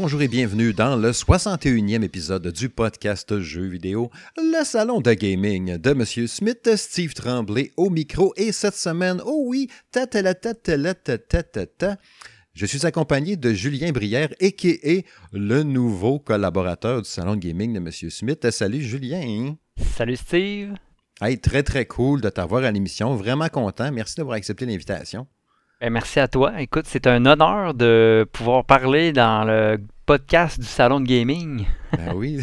Bonjour et bienvenue dans le 61e épisode du podcast Jeux vidéo, le salon de gaming de Monsieur Smith, Steve Tremblay au micro et cette semaine, oh oui, ta ta la ta ta la ta ta ta ta. Je suis accompagné de Julien Brière, a.k.a. le nouveau collaborateur du salon de gaming de Monsieur Smith. Salut Julien. Salut Steve. Hey, très très cool de t'avoir à l'émission. Vraiment content. Merci d'avoir accepté l'invitation. Ben, merci à toi. Écoute, c'est un honneur de pouvoir parler dans le podcast du salon de gaming. Ben oui.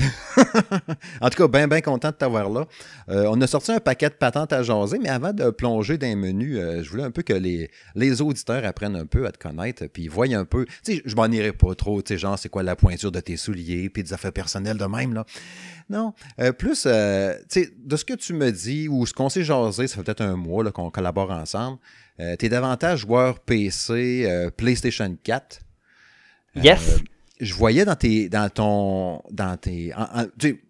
en tout cas, bien, bien content de t'avoir là. Euh, on a sorti un paquet de patentes à jaser, mais avant de plonger dans les menus, euh, je voulais un peu que les, les auditeurs apprennent un peu à te connaître, puis voient un peu. Tu sais, je m'en irai pas trop, tu sais, genre, c'est quoi la pointure de tes souliers, puis des affaires personnelles de même, là. Non. Euh, plus, tu sais, de ce que tu me dis, ou ce qu'on s'est jasé, ça fait peut-être un mois qu'on collabore ensemble. tu es davantage joueur PC, PlayStation 4. Yes je voyais dans tes dans ton dans tes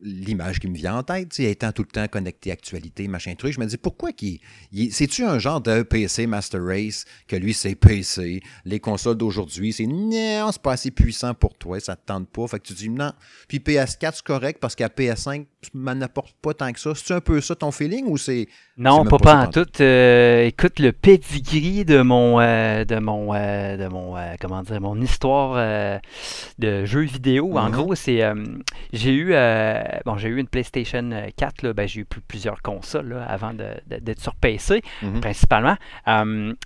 l'image qui me vient en tête, étant tout le temps connecté actualité, machin truc, je me dis pourquoi qui c'est-tu un genre de PC Master Race que lui c'est PC, les consoles d'aujourd'hui, c'est non, c'est pas assez puissant pour toi, ça te tente pas, fait que tu dis non. Puis PS4 c'est correct parce qu'à PS5 m'en apporte pas tant que ça. C'est un peu ça ton feeling ou c'est Non, pas, pas en tout. Euh, écoute le pedigree de mon euh, de mon euh, de mon comment dire mon histoire de jeux vidéo. En mm-hmm. gros, c'est j'ai eu bon j'ai eu une PlayStation 4 ben, j'ai eu plusieurs consoles avant d'être sur PC mm-hmm. principalement.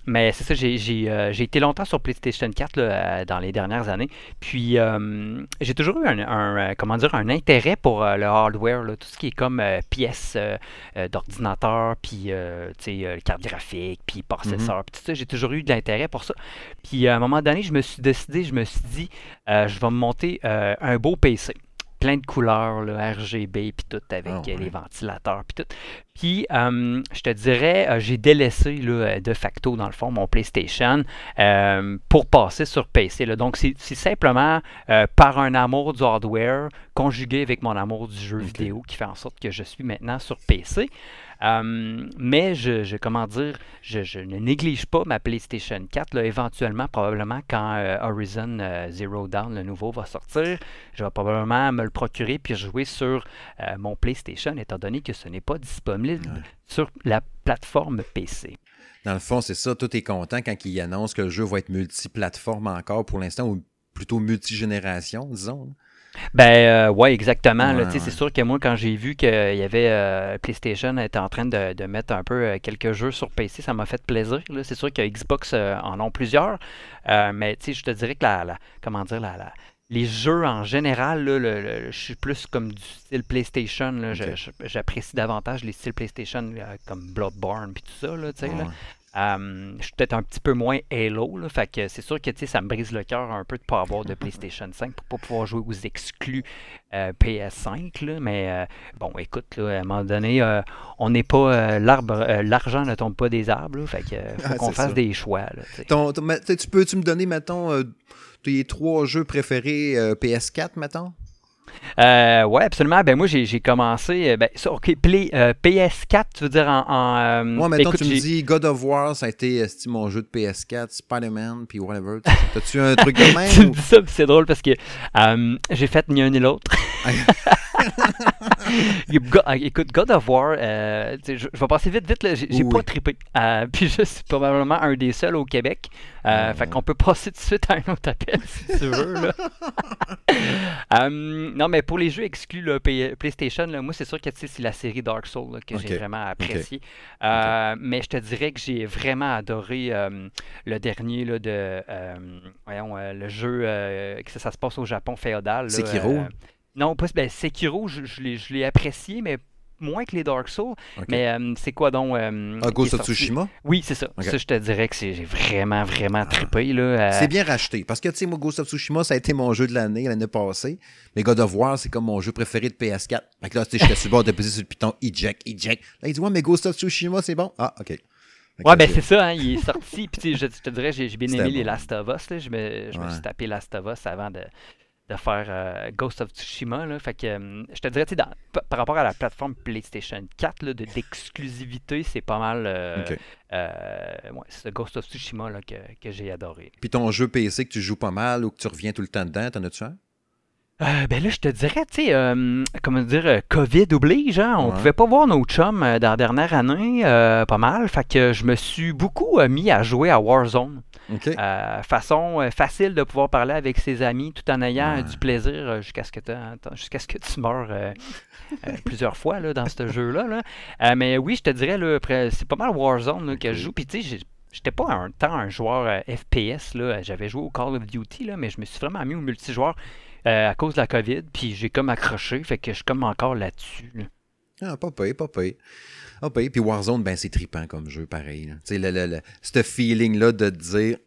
mais c'est ça, j'ai été longtemps sur PlayStation 4 dans les dernières années. Puis j'ai toujours eu un, comment dire un intérêt pour le hardware tout ce qui est comme euh, pièces euh, euh, d'ordinateur, puis carte graphique, puis processeur, mhm. puis tout ça. J'ai toujours eu de l'intérêt pour ça. Puis à un moment donné, je me suis décidé, je me suis dit, je vais me monter un beau PC plein de couleurs, le RGB, puis tout, avec ah les ventilateurs, puis tout. Puis, je te dirais, j'ai délaissé là, de facto, dans le fond, mon PlayStation pour passer sur PC. Là. Donc, c'est simplement par un amour du hardware conjugué avec mon amour du jeu vidéo qui fait en sorte que je suis maintenant sur PC. Euh, mais je, comment dire, je, ne néglige pas ma PlayStation 4. éventuellement, probablement, quand euh, Horizon euh, Zero Dawn, le nouveau, va sortir, je vais probablement me le procurer puis jouer sur mon PlayStation, étant donné que ce n'est pas disponible sur la plateforme PC. Dans le fond, c'est ça, tout est content quand il annonce que le jeu va être multiplateforme encore pour l'instant, ou plutôt multigénération, disons. Ben euh, ouais, exactement. C'est sûr que moi, quand j'ai vu qu'il y avait euh, PlayStation était en train de, mettre un peu euh, quelques jeux sur PC, ça m'a fait plaisir. C'est sûr que Xbox en ont plusieurs. mais je te dirais que la, comment dire la, les jeux en général, je suis plus comme du style PlayStation. J'apprécie davantage les styles PlayStation comme Bloodborne et tout ça. Là, euh, je suis peut-être un petit peu moins Halo, là, fait que c'est sûr que ça me brise le cœur un peu de ne pas avoir de PlayStation 5 pour pas pouvoir jouer aux exclus euh, PS5. Là, mais euh, bon, écoute, là, à un moment donné, on n'est pas l'arbre, l'argent ne tombe pas des arbres, fait que faut qu'on fasse des choix. tu peux-tu me donner, mettons, tes trois jeux préférés PS4, mettons? Euh, ouais, absolument. Ben moi, j'ai commencé. Euh, ben, ça, OK, Play, euh, PS4, tu veux dire en. en euh, Moi, maintenant, tu me dis God of War, ça a été mon jeu de PS4, Spider-Man, puis whatever. T'as-tu un truc de même? tu dis ça, c'est drôle parce que j'ai fait ni un ni l'autre. Ah, écoute, God of War, euh, je, vais passer vite, vite, j'ai pas trippé. Euh, puis je suis probablement un des seuls au Québec. Euh, fait qu'on peut passer tout de suite à un autre appel si tu veux. Là. non, mais pour les jeux exclus là, PlayStation, là, moi c'est sûr que c'est la série Dark Souls que j'ai vraiment apprécié. Mais je te dirais que j'ai vraiment adoré le dernier là, de voyons, le jeu que ça, se passe au Japon féodal. Sekiro. Non, pas, ben, Sekiro, je, je l'ai apprécié, mais moins que les Dark Souls. Mais euh, c'est quoi donc euh, ah, Ghost of Tsushima? Oui, c'est ça. Ça, je te dirais que j'ai vraiment, vraiment trippé. là. C'est bien racheté. Parce que, tu sais, moi, Ghost of Tsushima, ça a été mon jeu de l'année, l'année passée. Mais God of War, c'est comme mon jeu préféré de PS4. Fait que là, tu sais, j'étais sur le bord de peser sur le piton, eject, eject. Là, il dit, ouais, mais Ghost of Tsushima, c'est bon. Ah, OK. Ouais, ben c'est ça, hein, il est sorti. Puis je, te dirais, j'ai bien aimé les Last of Us. Là. Je, me, je me suis tapé Last of Us avant de, de faire Ghost of Tsushima. Là. Fait que je te dirais, dans, par rapport à la plateforme PlayStation 4, d'exclusivité, c'est pas mal ouais, c'est Ghost of Tsushima là, que, que j'ai adoré. Puis ton jeu PC que tu joues pas mal ou que tu reviens tout le temps dedans, t'en as-tu un? Euh, ben là, je te dirais, tu sais, euh, comment dire, euh, COVID oblige, hein? On pouvait pas voir nos chums dans la dernière année, pas mal. Fait que je me suis beaucoup mis à jouer à Warzone. façon facile de pouvoir parler avec ses amis tout en ayant du plaisir jusqu'à ce que jusqu'à ce que tu meurs plusieurs fois là, dans ce jeu-là. mais oui, je te dirais, c'est pas mal Warzone que je joue. Puis tu sais, J'étais pas un temps un joueur FPS, là. J'avais joué au Call of Duty, là, mais je me suis vraiment mis au multijoueur. Euh, à cause de la COVID, puis j'ai comme accroché, fait que je suis comme encore là-dessus. Ah, pas payé, pas payé. Ah, payé. Puis Warzone, ben c'est trippant comme jeu, pareil. Tu sais, ce feeling-là de dire,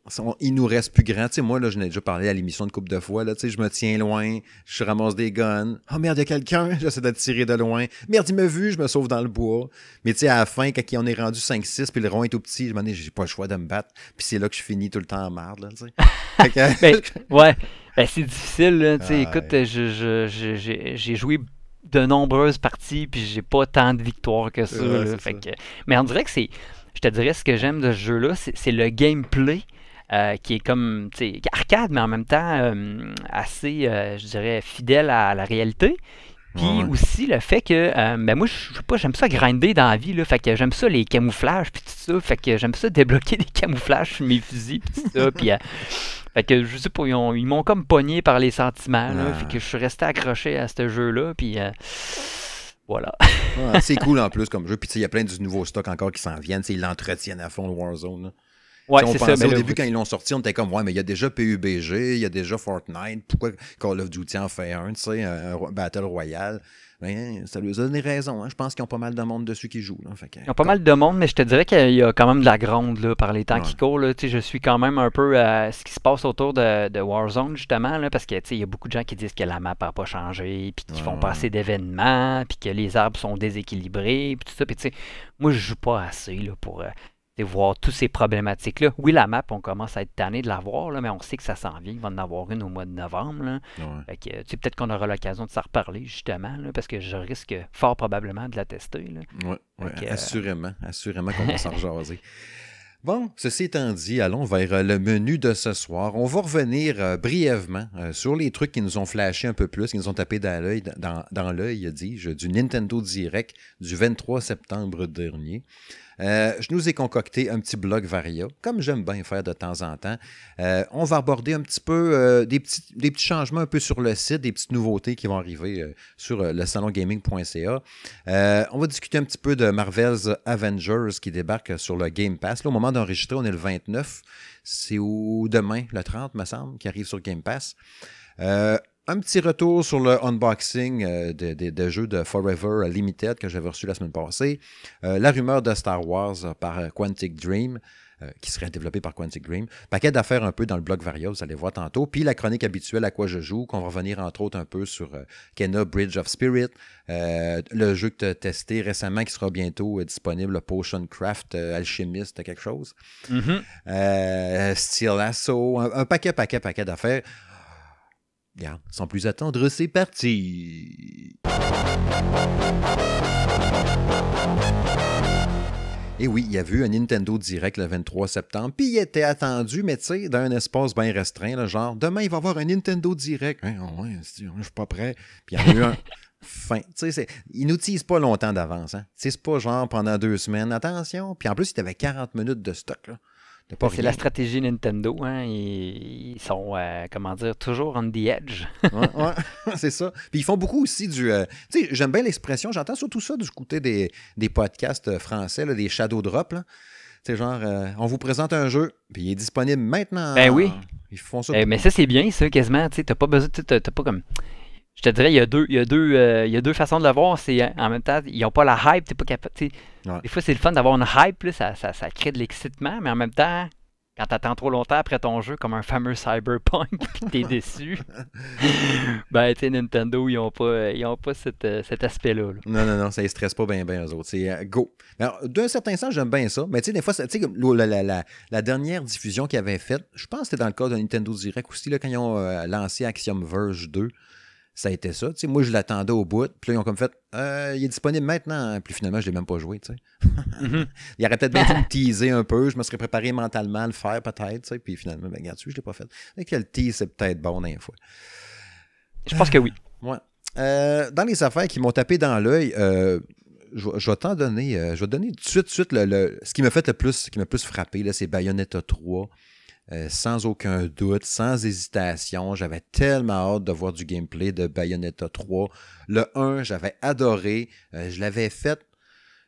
il nous reste plus grand. Tu sais, moi, là, je n'ai déjà parlé à l'émission de coupe de fois, là, tu sais, je me tiens loin, je ramasse des guns. Oh merde, il y a quelqu'un, j'essaie de tirer de loin. Merde, il m'a vu, je me sauve dans le bois. Mais tu sais, à la fin, quand on est rendu 5-6, puis le rond est tout petit, je me dis, j'ai pas le choix de me battre. Puis c'est là que je finis tout le temps en marde, là, tu sais. ben, ouais. Ben, c'est difficile, là. Ah, écoute, j'ai joué de nombreuses parties, puis j'ai pas tant de victoires que ça. mais on dirait que c'est. Je te dirais, ce que j'aime de ce jeu-là, c'est le gameplay. Euh, qui est comme arcade, mais en même temps euh, assez, euh, je dirais, fidèle à, la réalité. Puis aussi le fait que, ben moi, je sais pas, j'aime ça grinder dans la vie, là, fait que j'aime ça les camouflages, puis tout ça, fait que j'aime ça débloquer des camouflages sur mes fusils, puis tout ça, puis fait que je sais pas, ils, m'ont comme pogné par les sentiments. Là, Fait que je suis resté accroché à ce jeu-là. Puis euh, voilà. c'est cool en plus comme jeu. Puis il y a plein de nouveaux stocks encore qui s'en viennent. Ils l'entretiennent à fond, le Warzone. Ouais, c'est ça. au début, quand ils l'ont sorti, on était comme, ouais, mais il y a déjà PUBG, il y a déjà Fortnite. Pourquoi Call of Duty en fait un, tu sais, un Battle Royale? Ben, ça lui a donné raison. Hein. Je pense qu'ils ont pas mal de monde dessus qui joue. Ils ont pas mal de monde, mais je te dirais qu'il y a quand même de la gronde là, par les temps qui courent. Là. Je suis quand même un peu à ce qui se passe autour de, Warzone, justement, là, parce qu'il y a beaucoup de gens qui disent que la map n'a pas changé, puis qu'ils font pas assez d'événements, puis que les arbres sont déséquilibrés, puis tout ça. Puis, moi, je joue pas assez là, pour. Euh, voir toutes ces problématiques-là. Oui, la map, on commence à être tanné de la voir, là, mais on sait que ça s'en vient. Il va en avoir une au mois de novembre. Là. peut-être qu'on aura l'occasion de s'en reparler, justement, là, parce que je risque fort probablement de la tester. Oui, ouais, assurément. Assurément qu'on va s'en rejaser. Bon, ceci étant dit, allons vers euh, le menu de ce soir. On va revenir euh, brièvement euh, sur les trucs qui nous ont flashé un peu plus, qui nous ont tapé dans l'œil, dis-je, du Nintendo Direct du 23 septembre dernier. Je nous ai concocté un petit blog Varia, comme j'aime bien faire de temps en temps. On va aborder un petit peu des, petits, changements un peu sur le site, des petites nouveautés qui vont arriver sur le salongaming.ca. on va discuter un petit peu de Marvel's Avengers qui débarque sur le Game Pass. D'enregistrer, on est le 29. C'est ou demain, le 30, me semble, qui arrive sur Game Pass. Un petit retour sur le unboxing euh, des jeux de Forever Limited que j'avais reçu la semaine passée. Euh, la rumeur de Star Wars par Quantic Dream, euh, qui serait développé par Quantic Dream. Paquet d'affaires un peu dans le blog Varia, vous allez voir tantôt. Puis la chronique habituelle à quoi je joue, qu'on va revenir entre autres un peu sur Kena Bridge of Spirit, le jeu que tu as testé récemment qui sera bientôt disponible, Potion Craft Alchemist, quelque chose. Mm-hmm. Steel Lasso, un paquet, paquet, paquet d'affaires. Bien, sans plus attendre, c'est parti. Et oui, il y a eu un Nintendo Direct le 23 septembre, puis il était attendu, mais tu sais, dans un espace bien restreint, genre, demain, il va y avoir un Nintendo Direct. Hein, ouais, je suis pas prêt. Puis il y a eu un. Fin. Tu sais, ils n'utilisent pas longtemps d'avance. Hein. C'est pas genre pendant deux semaines. Attention. Puis en plus, il y avait 40 minutes de stock. Là. C'est la stratégie Nintendo. Hein? Ils, sont, euh, comment dire, toujours on the edge. ouais, c'est ça. Puis ils font beaucoup aussi du. Euh, tu sais, j'aime bien l'expression, j'entends surtout ça du côté des, des podcasts français, des shadow drop. C'est genre, euh, on vous présente un jeu, puis il est disponible maintenant. Ben oui. Ils font ça. Eh, mais ça, c'est bien, ça, quasiment. Tu n'as pas besoin. T'as pas comme. Je te dirais, il y a deux, il y a deux, il y a deux façons de le voir. C'est en même temps, ils n'ont pas la hype, t'es pas capable. Des fois, c'est le fun d'avoir une hype, là, ça, ça, ça crée de l'excitement, mais en même temps, quand t'attends trop longtemps après ton jeu, comme un fameux Cyberpunk, puis t'es déçu, ben, tu Nintendo, ils ont pas, ils ont pas euh, cet aspect-là. Non, non, non, ça ne stresse pas bien, bien, eux autres. C'est euh, go. D'un certain sens, j'aime bien ça, mais tu sais, des fois, tu sais, la, la, la, la, dernière diffusion qu'ils avaient faite, je pense que c'était dans le cas de Nintendo Direct aussi, là, quand ils ont euh, lancé Axiom Verge 2 ça a été ça. moi, je l'attendais au bout. Puis là, ils ont comme fait euh, il est disponible maintenant. Puis finalement, je ne l'ai même pas joué. Mhm. il aurait peut-être bien me teaser un peu. Je me serais préparé mentalement à le faire, peut-être. Puis finalement, ben, regarde, je ne l'ai pas fait. Et que le tease, c'est peut-être bon d'un fois. Je pense que oui. Ouais. Euh, dans les affaires qui m'ont tapé dans l'œil, euh, je, vais t'en donner. je vais donner tout de suite, suite le, ce qui m'a fait le plus, ce qui m'a plus frappé, c'est Bayonetta 3. Euh, sans aucun doute, sans hésitation. J'avais tellement hâte de voir du gameplay de Bayonetta 3. Le 1, j'avais adoré. Euh, je l'avais fait.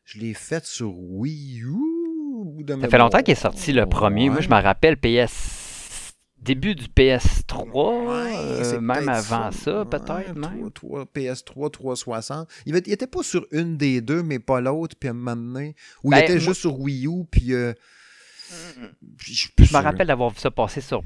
Je l'ai fait sur Wii U. Ça fait longtemps qu'il est sorti le premier. Moi, je me rappelle PS. Début du PS3, euh, même avant ça, peut-être même. PS3, 360. Il, était pas sur une des deux, mais pas l'autre, puis à un moment donné, où il ben, était juste sur Wii U, puis je, me rappelle d'avoir vu ça passer sur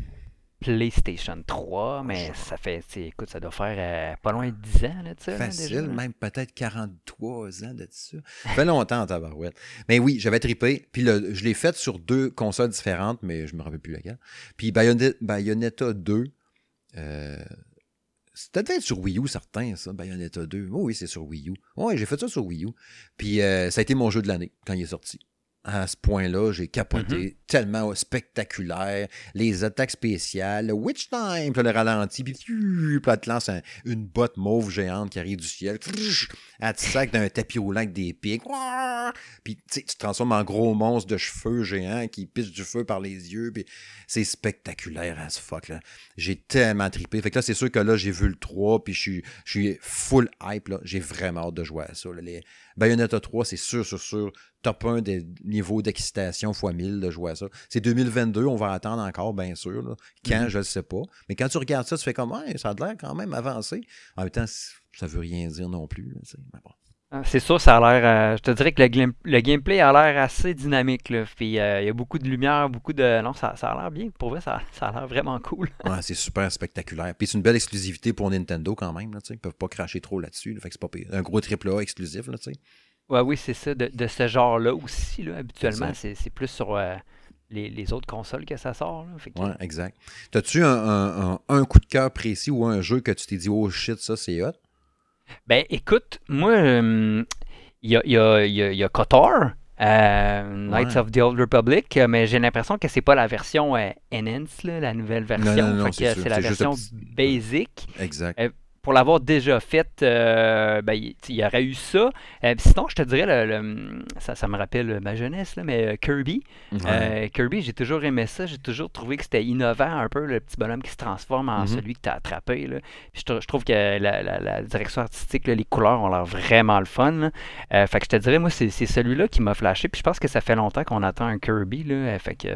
PlayStation 3, mais ça fait, écoute, ça doit faire euh, pas loin de 10 ans, là, ça. Facile, même peut-être 43 ans de ça. Ça fait longtemps, tabarouette. Mais oui, j'avais trippé, puis je l'ai fait sur deux consoles différentes, mais je me rappelle plus laquelle. Puis Bayonetta, 2, euh, c'était peut-être sur Wii U, certains, ça, Bayonetta 2. oui, c'est sur Wii U. Oui, j'ai fait ça sur Wii U. Puis euh, ça a été mon jeu de l'année quand il est sorti à ce point-là, j'ai capoté. Mm-hmm. Tellement spectaculaire. Les attaques spéciales, le Witch Time, puis le ralenti, puis, puis là, te lance une botte mauve géante qui arrive du ciel. Elle te sac d'un tapis roulant avec des pics. Puis tu te transformes en gros monstre de cheveux géants qui pisse du feu par les yeux. Puis c'est spectaculaire as fuck. Là. J'ai tellement trippé. Fait que là, c'est sûr que là, j'ai vu le 3, puis je suis, full hype. J'ai vraiment hâte de jouer à ça. Les Bayonetta 3, c'est sûr, sûr, sûr top 1 des niveaux d'excitation x 1000 de jouer à ça. C'est 2022, on va attendre encore, bien sûr. Quand, mhm. je ne sais pas. Mais quand tu regardes ça, tu fais comme, ça a l'air quand même avancé. En même temps, ça ne veut rien dire non plus. Ah, c'est sûr, ça a l'air. Euh, je te dirais que le, gameplay a l'air assez dynamique. Puis euh, il y a beaucoup de lumière, beaucoup de. Non, ça, a l'air bien. Pour vrai, ça, a l'air vraiment cool. ouais, c'est super spectaculaire. Puis c'est une belle exclusivité pour Nintendo quand même. Là, ils peuvent pas cracher trop là-dessus. fait que c'est pas un gros triple A exclusif. Là, Ouais, oui, c'est ça. De, ce genre-là aussi, là, habituellement, c'est plus sur euh, les, autres consoles que ça sort. Oui, exact. T'as-tu un, coup de cœur précis ou un jeu que tu t'es dit, oh shit, ça c'est hot? Ben écoute, moi, euh, il y, a, y, a, y, a, KOTOR. Euh, Knights of the Old Republic, mais j'ai l'impression que c'est pas la version Enhance, la nouvelle version. Non, non, non, c'est la version basic. Exact pour l'avoir déjà fait, euh, ben, il, y aurait eu ça. Euh, sinon, je te dirais, le, ça, me rappelle ma jeunesse, là, mais euh, Kirby. Kirby, j'ai toujours aimé ça. J'ai toujours trouvé que c'était innovant un peu, le petit bonhomme qui se transforme en mm-hmm. celui que tu as attrapé. Là. Je, trouve que la, direction artistique, les couleurs ont l'air vraiment le fun. fait que je te dirais, moi, c'est celui-là qui m'a flashé. Puis je pense que ça fait longtemps qu'on attend un Kirby. Là, fait que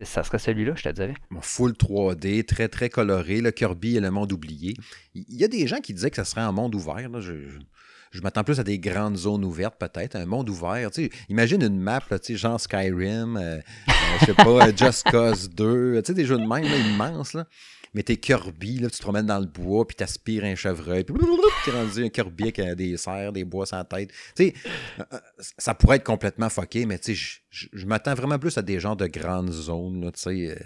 ça serait celui-là, je te dirais. Full 3D, très, très coloré. Le Kirby et le monde oublié. Il y a des gens qui disaient que ça serait un monde ouvert. Je, m'attends plus à des grandes zones ouvertes, peut-être. Un monde ouvert. imagine une map, là, genre Skyrim, euh, euh, je sais pas, Just Cause 2. des jeux de même immenses. Là mais t'es Kirby, là, tu te promènes dans le bois, puis t'aspires un chevreuil, puis t'es rendu un Kirby avec euh, des serres, des bois sans tête. Tu sais, euh, euh, ça pourrait être complètement fucké, mais tu sais, je m'attends vraiment plus à des genres de grandes zones, tu sais.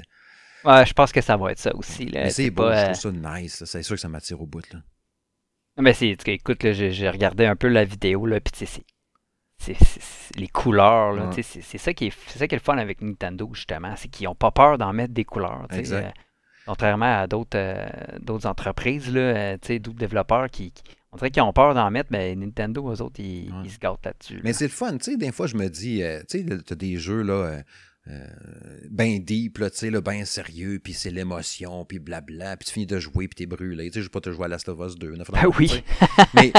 Ouais, je pense que ça va être ça aussi. Là. Mais c'est beau, je trouve ça nice. C'est sûr que ça m'attire au bout. Là. Mais c'est, écoute, j'ai regardé un peu la vidéo, là, puis c'est les couleurs, là, c'est ça qui est ça qui est le fun avec Nintendo justement, c'est qu'ils n'ont pas peur d'en mettre des couleurs. Contrairement à d'autres euh, entreprises, là, euh, d'autres développeurs qui, on dirait qu'ils ont peur d'en mettre, mais Nintendo, eux autres, ils, se gâtent là-dessus. Mais c'est le fun, tu sais, des fois, je me dis, euh, tu sais, tu as des jeux, là, euh, ben deep, là, tu sais, ben sérieux, puis c'est l'émotion, puis blabla, puis tu finis de jouer, puis t'es brûlé. Tu sais, je vais pas te jouer à Last of Us 2. Ben oui. Mais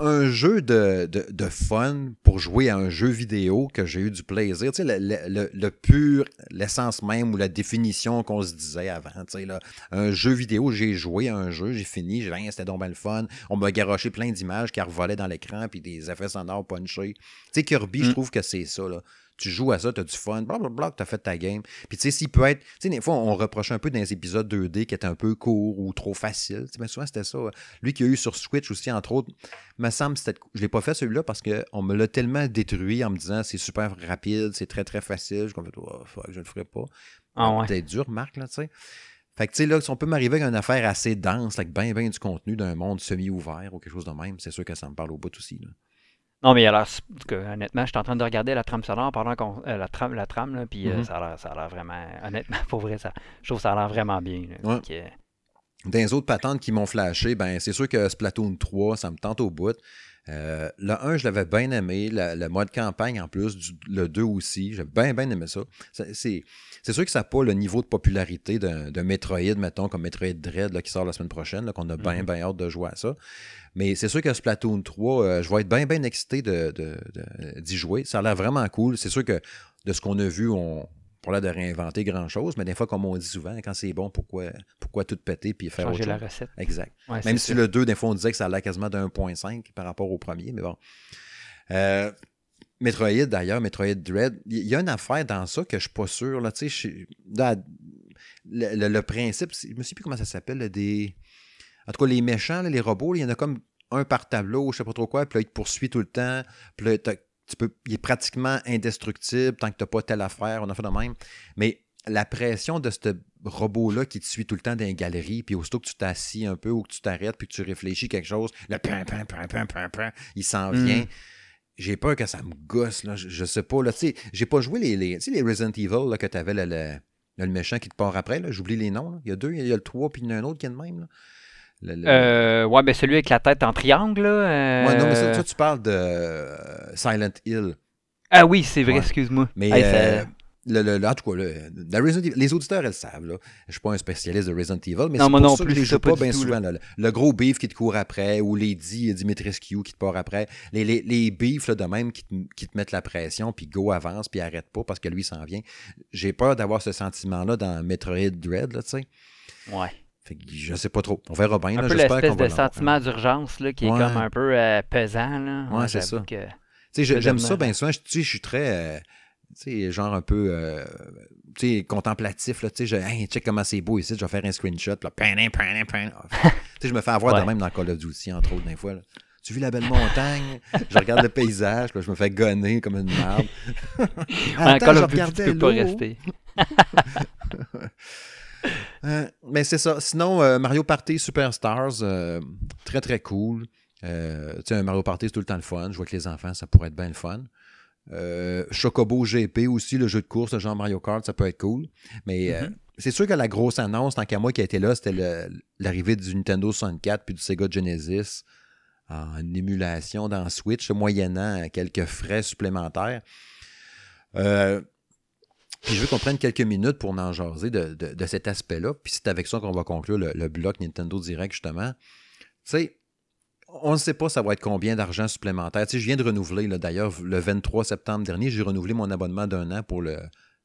un, jeu de, de, fun pour jouer à un jeu vidéo que j'ai eu du plaisir, tu sais, le, le, pur, l'essence même ou la définition qu'on se disait avant, tu sais, là. Un jeu vidéo, j'ai joué à un jeu, j'ai fini, j'ai rien, c'était donc bien le fun. On m'a garoché plein d'images qui revolaient dans l'écran, puis des effets sonores punchés. Tu sais, Kirby, je mm. trouve que c'est ça, là tu joues à ça, tu as du fun, blablabla, tu as fait ta game. Puis tu sais, s'il peut être. Tu sais, des fois, on reproche un peu dans les épisodes 2D qui étaient un peu courts ou trop faciles. Mais souvent, c'était ça. Lui qui a eu sur Switch aussi, entre autres, me semble c'était. Je l'ai pas fait celui-là parce qu'on me l'a tellement détruit en me disant c'est super rapide, c'est très très facile. Je me oh, fuck, je le ferai pas. Ah ouais. Peut-être dur, Marc, là, tu sais. Fait que, tu sais, là, si on peut m'arriver avec une affaire assez dense, avec bien, bien du contenu d'un monde semi-ouvert ou quelque chose de même, c'est sûr que ça me parle au bout aussi. Là. Non, mais alors, honnêtement, je suis en train de regarder la trame sonore pendant qu'on. Euh, la trame, la trame là, puis euh, Mhm. ça a l'air- ça a l'air vraiment. Honnêtement, pour vrai, ça, je trouve que ça a l'air vraiment bien. là. Ouais. Fait que- Dans les autres patentes qui m'ont flashé, ben c'est sûr que Splatoon 3, ça me tente au bout. Euh, le 1, je l'avais bien aimé. Le, le mode campagne en plus, du- le 2 aussi. J'ai bien, bien aimé ça. C'est sûr que ça n'a pas le niveau de popularité d'un Metroid, mettons, comme Metroid Dread là, qui sort la semaine prochaine, qu'on a bien, Mhm. bien hâte de jouer à ça. Mais c'est sûr que Splatoon 3, euh, je vais être bien, bien excité d'y de, de- d'y jouer. Ça a l'air vraiment cool. C'est sûr que de ce qu'on a vu, on pas l'air de réinventer grand-chose, mais des fois, comme on dit souvent, quand c'est bon, pourquoi, pourquoi tout péter puis faire changer autre la chose? recette. Exact. Ouais, Même si ça. le 2, des fois, on disait que ça allait quasiment d'un 1.5 par rapport au premier, mais bon. Euh, Metroid, d'ailleurs, Metroid Dread, il y a une affaire dans ça que je suis pas sûr. Là, le, le- le principe, je me sais plus comment ça s'appelle, là, des... En tout cas, les méchants, là, les robots, il y en a comme un par tableau, je sais pas trop quoi, puis là, il te poursuit tout le temps, puis là, tu peux, il est pratiquement indestructible tant que tu n'as pas telle affaire, on a fait de même. Mais la pression de ce robot-là qui te suit tout le temps dans les galeries, puis aussitôt que tu t'assis un peu ou que tu t'arrêtes puis que tu réfléchis quelque chose, le pin, pin, pin, pin, pin, pin, il s'en Mm. vient. J'ai peur que ça me gosse, là. Je, je sais pas, là. Tu sais, j'ai pas joué les, les, tu sais, les Resident Evil, là, que t'avais, le, le, le méchant qui te part après, là. J'oublie les noms, là. Il y a deux, il y a le 3, puis il y en a un autre qui est de même, là. Le- le- Euh, ouais, ben celui avec la tête en triangle, là. euh, Ouais, non, mais ça, toi, tu parles de euh, Silent Hill. Ah oui, c'est vrai, Ouais. excuse-moi. Mais Hey, euh, le, le- le- en tout cas, Evil- les auditeurs, elles le savent. Là. Je ne suis pas un spécialiste de Resident Evil, mais c'est pour non ça plus, que je joue pas pas bien tout, souvent. là. Le, gros beef qui te court après, ou Lady Dimitrescu qui te part après. Les, les, les beefs là, de même qui te, qui te mettent la pression, puis go avance, puis arrête pas parce que lui s'en vient. J'ai peur d'avoir ce sentiment-là dans Metroid Dread, tu sais. Ouais. Fait que je sais pas trop. On verra bien. Un là. peu l'espèce de sentiment d'urgence là, qui est Ouais. comme un peu euh, pesant. Là. Ouais, c'est j'avoue ça. que- j'aime ça bien souvent. Je, suis très, euh, sais, genre un peu, euh, sais, contemplatif, là. Je, hey, check comment c'est beau ici, je vais faire un screenshot, là. Panin, panin, panin. Ah, je me fais avoir de Ouais. même dans Call of Duty, entre autres, des fois, là. Tu vis la belle montagne, je regarde le paysage, là, je me fais gonner comme une marde. En Call je of Duty, tu peux pas rester. Euh, mais c'est ça. Sinon, euh, Mario Party Superstars, euh, très très cool. Tu sais, un Mario Party, c'est tout le temps le fun. Je vois que les enfants, ça pourrait être bien le fun. Chocobo GP aussi, le jeu de course, le genre Mario Kart, ça peut être cool. Mais Mhm. c'est sûr que la grosse annonce, tant qu'à moi qui a été là, c'était l'arrivée du Nintendo 64 puis du Sega Genesis en émulation dans Switch, moyennant quelques frais supplémentaires. Euh, puis je veux qu'on prenne quelques minutes pour en jaser de, de- de cet aspect-là. Puis c'est avec ça qu'on va conclure le, le bloc Nintendo Direct, justement. Tu sais, on ne sait pas ça va être combien d'argent supplémentaire. Tu sais, je viens de renouveler, d'ailleurs, le 23 septembre dernier, j'ai renouvelé mon abonnement d'un an pour le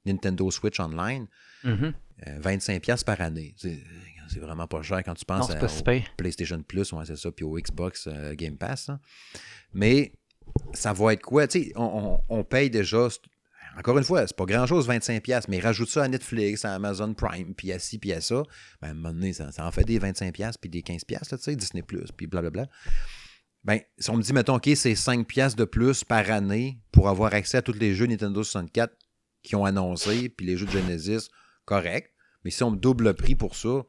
Nintendo Switch Online. Mhm. Euh, 25$ par année. C'est vraiment pas cher quand tu penses à- au. PlayStation Plus, ouais, c'est ça, puis au Xbox euh, Game Pass. hein. Mais ça va être quoi? Tu sais, on, on- on paye déjà. Encore une fois, c'est pas grand-chose, 25$, mais rajoute ça à Netflix, à Amazon Prime, puis à ci, puis à ça. Ben, à un moment donné, ça, ça en fait des 25$, puis des 15$, là, tu sais, Disney Plus, puis blablabla. Ben, si on me dit, mettons, OK, c'est 5$ de plus par année pour avoir accès à tous les jeux Nintendo 64 qui ont annoncé, puis les jeux de Genesis, correct. Mais si on me double le prix pour ça,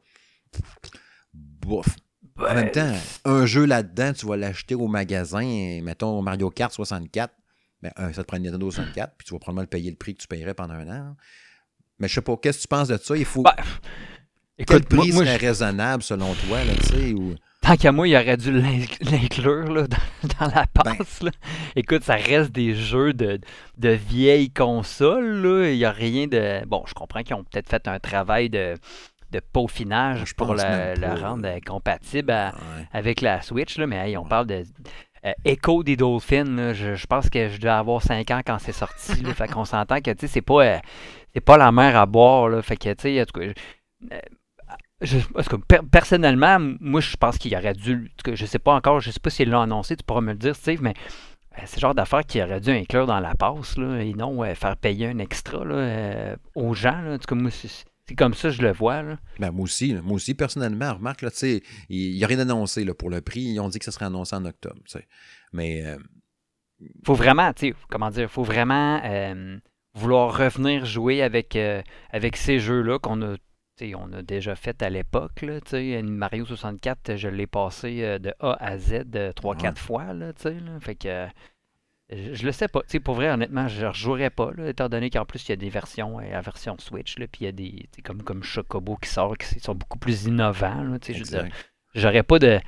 bouf. En même temps, un jeu là-dedans, tu vas l'acheter au magasin, mettons Mario Kart 64, ben, un, ça te prend une Nintendo 64, puis tu vas probablement le payer le prix que tu payerais pendant un an. Mais je sais pas, qu'est-ce que tu penses de ça? Il faut. Quel écoute, prix moi, moi, serait je- raisonnable selon toi, là, tu sais? Ou... tant qu'à moi, il aurait dû l'inc- l'inclure là, dans, dans la Ben. passe. là. Écoute, ça reste des jeux de, de vieilles consoles. là. Il n'y a rien de. Bon, je comprends qu'ils ont peut-être fait un travail de, de peaufinage Je pour pas, rendre euh, compatible à- Ouais. avec la Switch, là, mais hey, on parle de euh, Echo des Dolphins. là, je, je pense que je devais avoir 5 ans quand c'est sorti. là, fait qu'on s'entend que c'est pas, euh, c'est pas la mer à boire. Là, fait que tu sais, en tout cas, je- euh, per- personnellement, moi je pense qu'il aurait dû. cas, Je sais pas encore, je sais pas s'ils l'ont annoncé, tu pourras me le dire, Steve, mais c'est le genre d'affaires qui aurait dû inclure dans la passe, là, et non euh, faire payer un extra là, euh, aux gens. Là. En tout cas, moi, c'est c'est comme ça que je le vois. Là. Ben, moi aussi, là. moi aussi, personnellement, remarque, là, il n'y a rien annoncé là, pour le prix. Ils ont dit que ça serait annoncé en octobre. Mais euh, faut vraiment, tu sais, comment dire, faut vraiment euh, vouloir revenir jouer avec, euh, avec ces jeux-là qu'on a, on a déjà fait à l'époque. Mario 64, je l'ai passé euh, de A à Z 3-4 Ouais. fois. Là, là. Fait que je, le sais pas. Tu sais, pour vrai, honnêtement, je ne rejouerais pas, là, étant donné qu'en plus, il y a des versions, euh, la version Switch, là, puis il y a des, comme, comme Chocobo qui sort, qui sont beaucoup plus innovants. J'aurais pas de.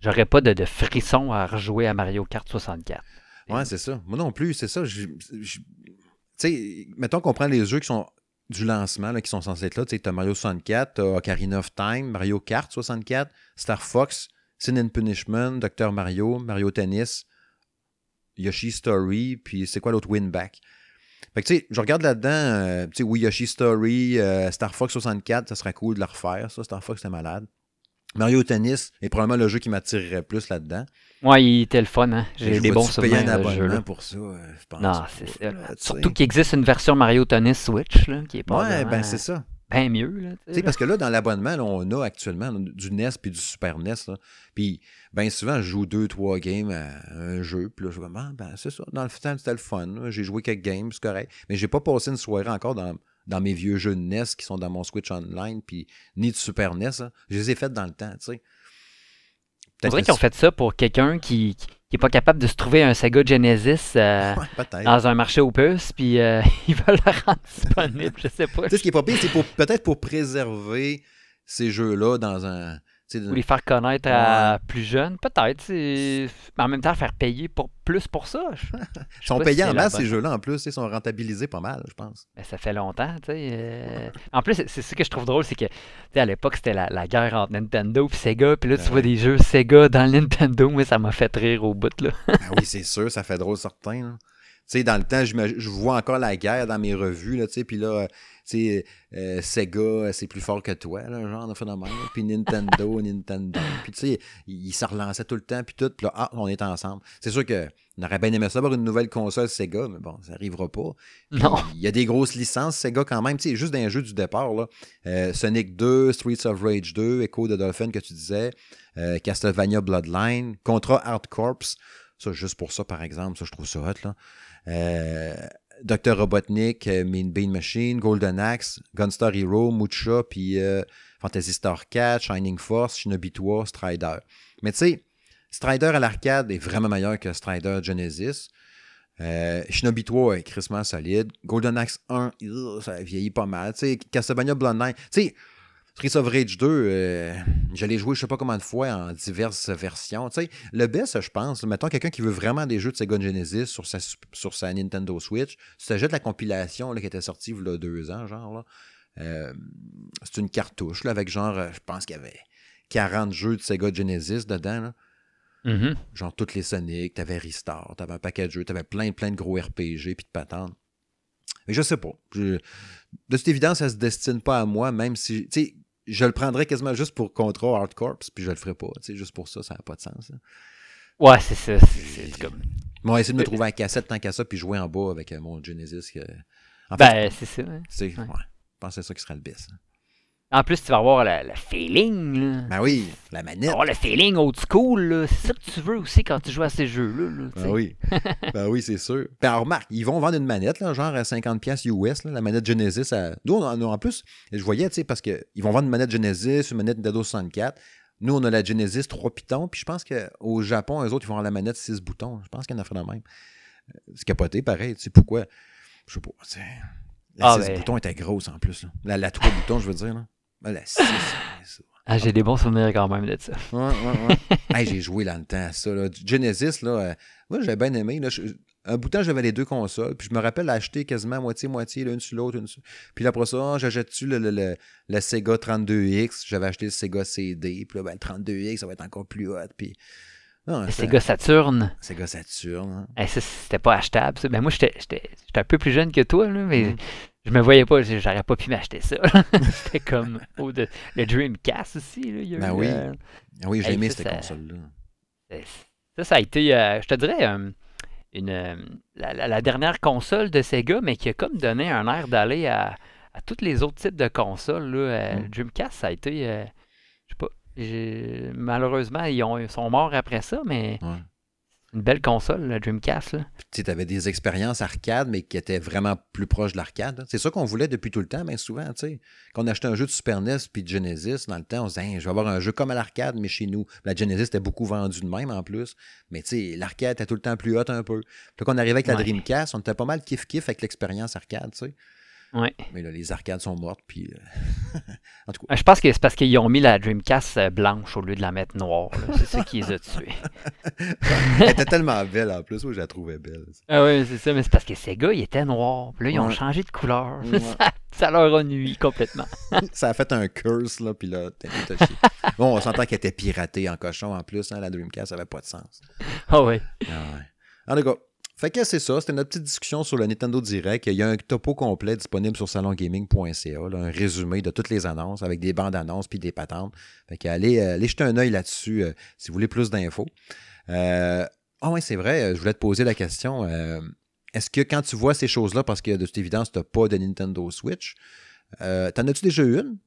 J'aurais pas de, de frisson à rejouer à Mario Kart 64. Ouais, c'est ça. Moi non plus, c'est ça. Je- je- Tu sais, mettons qu'on prend les jeux qui sont du lancement, là, qui sont censés être là. Tu sais, as Mario 64, tu as Ocarina of Time, Mario Kart 64, Star Fox, Sin and Punishment, Dr. Mario, Mario Tennis, Yoshi Story, puis c'est quoi l'autre Winback? Fait que tu sais, je regarde là-dedans, euh, tu sais, oui, Yoshi Story, euh, Star Fox 64, ça serait cool de le refaire, ça. Star Fox, c'était malade. Mario Tennis est probablement le jeu qui m'attirerait plus là-dedans. Ouais, il était le fun, hein. J'ai des bons souvenirs un abonnement pour ça, euh, je pense. Non, c'est ça. là. Surtout qu'il existe une version Mario Tennis Switch, là, qui est pas Ouais, ben c'est ça. Bien mieux. Là, parce que là, dans l'abonnement, on a actuellement du NES puis du Super NES. Puis, ben souvent, je joue deux, trois games à un jeu. Puis là, je comme, ah, ben c'est ça. Dans le temps, c'était le fun. J'ai joué quelques games, c'est correct. Mais j'ai pas passé une soirée encore dans, dans mes vieux jeux de NES qui sont dans mon Switch Online, puis ni de Super NES. là. Je les ai faits dans le temps, tu sais. On dirait qu'ils ont fait ça pour quelqu'un qui, qui qui est pas capable de se trouver un Sega Genesis euh, Ouais, dans un marché aux puces, puis euh, ils veulent le rendre disponible, je sais pas. Tu sais, ce qui est pas pire, c'est peut-être pour préserver ces jeux-là dans un. Ou les faire connaître à plus jeunes, peut-être. c'est- Mais en même temps, faire payer pour plus pour ça. je- Ils sont si payés en masse, ces jeux-là, en plus. Ils sont rentabilisés pas mal, je pense. Ben, ça fait longtemps, tu sais. euh. En plus, c'est ce que je trouve drôle, c'est que, tu sais, à l'époque, c'était la, la guerre entre Nintendo et Sega, puis là, tu Ben vois des jeux Sega dans le Nintendo, mais ça m'a fait rire au bout, là. Ah oui, c'est sûr, ça fait drôle certain. Sais, dans le temps, je vois encore la guerre dans mes revues, là, tu sais, puis là, tu sais, euh, Sega, c'est plus fort que toi, là, genre de phénomène. Puis Nintendo, Nintendo. Puis tu sais, ils se relançaient tout le temps, puis tout, puis là, ah, on est ensemble. C'est sûr que on aurait bien aimé ça avoir une nouvelle console Sega, mais bon, ça arrivera pas. Non. Il y a des grosses licences Sega quand même, tu sais, juste dans les jeux du départ, là. Euh, Sonic 2, Streets of Rage 2, Echo de Dolphin que tu disais, euh, Castlevania Bloodline, Contra Hard Corps, ça, juste pour ça, par exemple, ça, je trouve ça hot, là. Euh, Dr. Robotnik, euh, Mean Bean Machine, Golden Axe, Gunstar Hero, Mucha, puis euh, Fantasy Star 4, Shining Force, Shinobi 3, Strider. Mais tu sais, Strider à l'arcade est vraiment meilleur que Strider Genesis. Shinobi 3 est crissement solide. Golden Axe 1, ugh, ça vieillit pas mal. Tu sais, Castlevania Bloodline. Tu sais, Streets of Rage 2, euh, je l'ai joué je sais pas combien de fois en diverses versions. Tu sais, le best, je pense, mettons quelqu'un qui veut vraiment des jeux de Sega Genesis sur sa, sur sa Nintendo Switch, si tu la compilation là, qui était sortie il y a deux ans, genre, là, euh, c'est une cartouche là, avec genre, euh, je pense qu'il y avait 40 jeux de Sega Genesis dedans. Là. Mhm. Genre toutes les Sonic, t'avais Restart, t'avais un paquet de jeux, t'avais plein, plein de gros RPG puis de patentes. Mais je sais pas. Je- de toute évidence, ça se destine pas à moi, même si. Tu sais, je le prendrais quasiment juste pour Contra Hard Corps, puis je le ferais pas. Tu sais, juste pour ça, ça n'a pas de sens. hein. Ouais, c'est ça. c'est- comme. Moi, essayer de me trouver un cassette tant qu'à ça, puis jouer en bas avec euh, mon Genesis. que- En fait, Ben, c'est ça. hein. ouais. ouais, je pense que c'est ça qui serait le best. hein. En plus, tu vas avoir le, le feeling, là. Ben oui, la manette. avoir le feeling old school. C'est ça que tu veux aussi quand tu joues à ces jeux-là, là. Ben oui. ben oui, c'est sûr. Ben alors, remarque, ils vont vendre une manette, là, genre à 50$ piastres US, là, la manette Genesis. À... Nous, on en plus, je voyais, tu sais, parce qu'ils vont vendre une manette Genesis, une manette Nintendo 64. Nous, on a la Genesis 3 pitons, puis je pense qu'au Japon, eux autres, ils vont avoir la manette 6 boutons. Je pense qu'il y en a fait de même. Euh, C'est capoté, pareil. Tu sais pourquoi? Je sais pas. La Ah, 6 ben. boutons était grosse en plus. là. La, la 3 boutons, je veux dire. Là. La 6, c'est ça. Ah, j'ai des bons souvenirs quand même de ça. Ouais, ouais, ouais. Hey, j'ai joué dans le temps à ça. Là. Genesis, là, euh, moi, j'avais bien aimé. Là, Je- un bout de temps, j'avais les deux consoles. Puis je me rappelle acheter quasiment moitié-moitié, l'une sur l'autre. sur- Puis après ça, j'achète-tu le, le, le, le Sega 32X. J'avais acheté le Sega CD. Puis là, ben, le 32X, ça va être encore plus hot. Puis. Non, Sega Saturn, Sega Saturn. hein. eh, ça, c'était pas achetable. ça. Ben, moi, j'étais un peu plus jeune que toi, là, mais Mhm. Je me voyais pas. J'aurais pas pu m'acheter ça. c'était comme oh, de- le Dreamcast aussi. Là, il y a Ben eu, oui. euh, Ah oui, j'ai Hey, aimé cette console-là. Ça, ça a été, euh, je te dirais, euh, une la, dernière console de Sega, mais qui a comme donné un air d'aller à, à tous les autres types de consoles. Là. Mm. Dreamcast, ça a été. je sais pas. Malheureusement, ils, ont, sont morts après ça, mais une belle console, la Dreamcast. Tu avais des expériences arcade, mais qui étaient vraiment plus proches de l'arcade. C'est ça qu'on voulait depuis tout le temps, mais souvent. sais. Quand on achetait un jeu de Super NES puis de Genesis, dans le temps, on se disait, je vais avoir un jeu comme à l'arcade, mais chez nous. La Genesis était beaucoup vendue de même en plus. Mais l'arcade était tout le temps plus haute un peu. Puis quand on arrivait avec la Dreamcast, on était pas mal kiff-kiff avec l'expérience arcade. sais. Mais là, les arcades sont mortes, puis. Euh, en tout cas. Je pense que c'est parce qu'ils ont mis la Dreamcast euh, blanche au lieu de la mettre noire. C'est ça qui les a tués. Elle était tellement belle en plus, moi je la trouvais belle. Ah oui, c'est ça, mais c'est parce que ces gars, ils étaient noirs. Puis là, ils ont changé de couleur. Ça, leur a nuit complètement. ça a fait un curse, là, puis là, t'es Bon, on s'entend qu'elle était piratée en cochon en plus, hein, la Dreamcast, ça avait pas de sens. Ah oui. Ah ouais. En tout cas, fait que c'est ça, c'était notre petite discussion sur le Nintendo Direct. Il y a un topo complet disponible sur salongaming.ca, un résumé de toutes les annonces avec des bandes annonces puis des patentes. Fait que allez, euh, allez jeter un œil là-dessus euh, si vous voulez plus d'infos. Euh, ah oui, c'est vrai, je voulais te poser la question. Est-ce que quand tu vois ces choses-là, parce que de toute évidence, tu n'as pas de Nintendo Switch, t'en as-tu déjà eu une?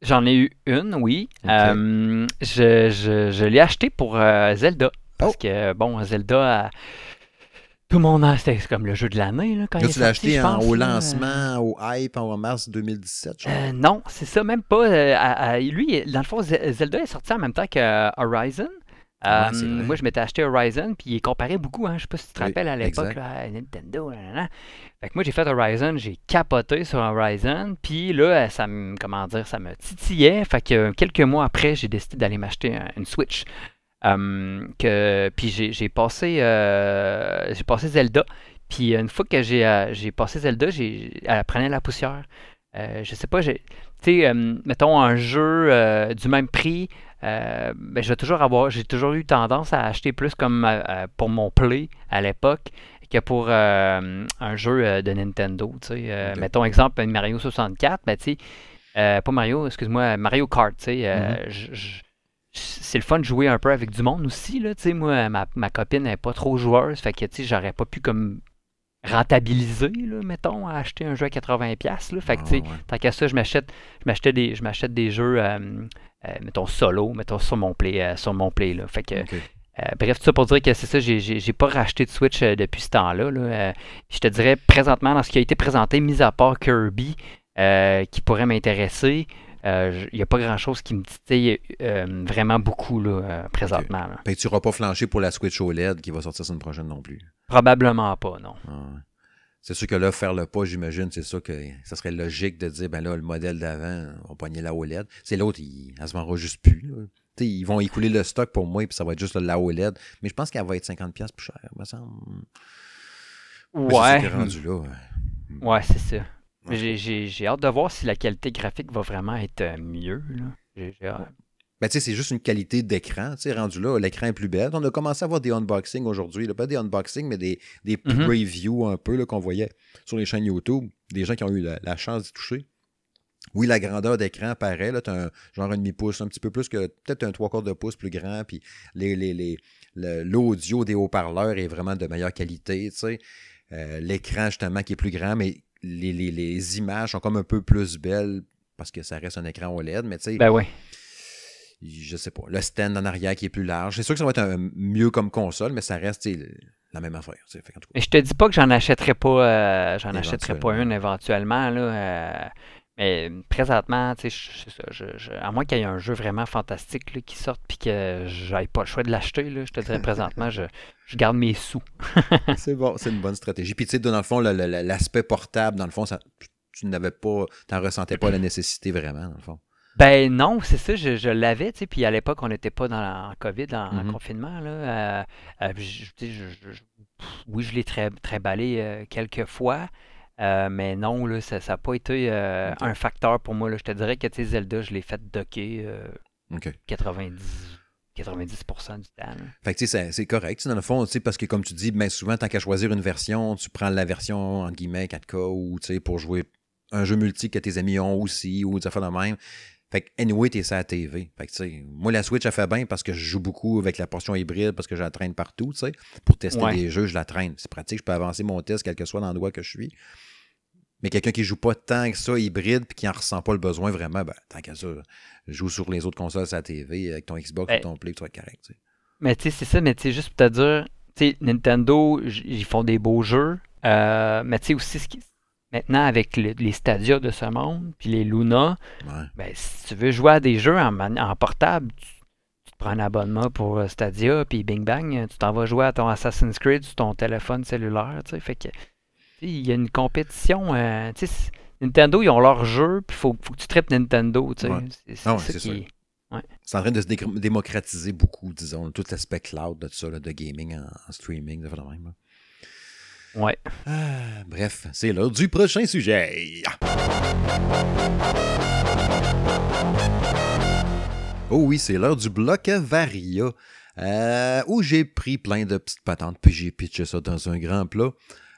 J'en ai eu une, oui. je, je, l'ai acheté pour Zelda. Parce oh! que, bon, Zelda, tout le monde a. C'était comme le jeu de l'année. Là, quand tu l'as acheté au lancement, au hype en mars 2017, je euh, non, c'est ça, même pas. Euh, lui, dans le fond, Zelda est sorti en même temps que Horizon. Euh, moi, je m'étais acheté Horizon, puis il comparait beaucoup. Hein, je sais pas si tu te rappelles à l'époque, Nintendo. Fait que moi, j'ai fait Horizon, j'ai capoté sur Horizon, puis là, ça me, comment dire, ça me titillait. Fait que quelques mois après, j'ai décidé d'aller m'acheter une Switch. Euh, que, puis j'ai passé, euh, j'ai passé Zelda. Puis une fois que j'ai euh, passé Zelda, elle prenait la poussière. je sais pas, tu sais, mettons un jeu du même prix, ben, je vais toujours avoir, j'ai toujours eu tendance à acheter plus comme pour mon play à l'époque que pour un jeu de Nintendo. Tu sais, mettons exemple Mario 64, ben tu sais, pas Mario, excuse-moi, Mario Kart. Tu sais, mm-hmm c'est le fun de jouer un peu avec du monde aussi. Là, moi, ma, ma copine n'est pas trop joueuse, fait que j'aurais pas pu comme rentabiliser, là, mettons, à acheter un jeu à 80$. Là. Fait que, ah, tant qu'à ça, je m'achète, je des, je m'achète des jeux, euh, euh, mettons, solo, mettons, sur mon play, euh, sur mon play, là. Fait que, bref, tout ça pour dire que c'est ça, j'ai, j'ai, pas racheté de Switch depuis ce temps-là. Là. je te dirais, présentement, dans ce qui a été présenté, mis à part Kirby, qui pourrait m'intéresser, il euh, n'y a pas grand-chose qui me dit euh, vraiment beaucoup là, euh, présentement. tu n'auras pas flanché pour la Switch OLED qui va sortir semaine prochaine non plus. Probablement pas, non. Ah, c'est sûr que là, faire le pas, j'imagine, c'est ça que ça serait logique de dire, ben là, le modèle d'avant, on va pogner la OLED. C'est l'autre, il, elle se vendra juste plus. Ils vont écouler le stock pour moi, puis ça va être juste la OLED. Mais je pense qu'elle va être 50$ plus cher, me semble. Ouais. rendu là. Ouais, c'est ça. J'ai hâte de voir si la qualité graphique va vraiment être euh, mieux. Ben, c'est juste une qualité d'écran, rendu là, l'écran est plus belle. On a commencé à voir des unboxings aujourd'hui, pas des unboxings, mais des, des mm-hmm. previews un peu qu'on voyait sur les chaînes YouTube, des gens qui ont eu la, chance d'y toucher. Oui, la grandeur d'écran paraît, là, as un, genre un demi-pouce, un petit peu plus que peut-être un trois quarts de pouce plus grand, puis l'audio des haut-parleurs est vraiment de meilleure qualité, euh, L'écran, justement, qui est plus grand, mais les, images sont comme un peu plus belles parce que ça reste un écran OLED, mais tu sais. Ben. Je sais pas. Le stand en arrière qui est plus large. C'est sûr que ça va être un, mieux comme console, mais ça reste la même affaire. Et je te dis pas que j'en achèterais pas euh, j'en achèterais pas une éventuellement. Là, euh, mais présentement, à moins qu'il y ait un jeu vraiment fantastique qui sorte puis que j'aille pas le choix de l'acheter, je te dirais présentement, je, garde mes sous. c'est bon, c'est une bonne stratégie. Puis tu sais, dans le fond, l'aspect portable, dans le fond, ça, tu n'avais pas, n'en ressentais pas la nécessité vraiment, dans le fond. Ben non, c'est ça, je, l'avais, tu sais, puis à l'époque, on n'était pas dans en COVID, en, mm-hmm. confinement, là. Euh, euh, oui, je l'ai très, très balé euh, quelques fois, euh, mais non, là, ça n'a pas été euh, un facteur pour moi. Là. Je te dirais que Zelda, je l'ai fait docker 90, euh, 90% du temps. Fait que c'est correct, dans le fond, parce que comme tu dis, ben, souvent, tant qu'à choisir une version, tu prends la version, en guillemets, 4K, ou pour jouer un jeu multi que tes amis ont aussi, ou des affaires de même. Fait que, anyway, t'es sur la TV. Fait que, tu sais, moi, la Switch, elle fait bien parce que je joue beaucoup avec la portion hybride, parce que je la traîne partout, tu sais. Pour tester Ouais. des jeux, je la traîne. C'est pratique, je peux avancer mon test, quel que soit l'endroit que je suis. Mais quelqu'un qui joue pas tant que ça hybride puis qui en ressent pas le besoin vraiment, ben, tant qu'à ça, joue sur les autres consoles la TV avec ton Xbox Ben, ou ton Play, tu vas être correct, tu sais. Mais tu sais, c'est ça, mais tu sais, juste pour te dire, tu sais, Nintendo, ils font des beaux jeux, euh, mais tu sais aussi, ce qui- maintenant avec le- les Stadia de ce monde, puis les Luna, Ouais. ben, si tu veux jouer à des jeux en, portable, tu, tu te prends un abonnement pour euh, Stadia, puis bing bang, tu t'en vas jouer à ton Assassin's Creed sur ton téléphone cellulaire, tu sais, fait que, il y a une compétition, euh, Nintendo, ils ont leur jeu, puis il faut, faut que tu traites Nintendo, tu sais, Ouais. c'est Ah ouais, ça c'est qui en train de se dé- démocratiser beaucoup, disons, tout l'aspect cloud de tout ça, là, de gaming en, en streaming, de. Ouais. Ah, bref, c'est l'heure du prochain sujet. Oh oui, c'est l'heure du bloc Varia, euh, où j'ai pris plein de petites patentes, puis j'ai pitché ça dans un grand plat.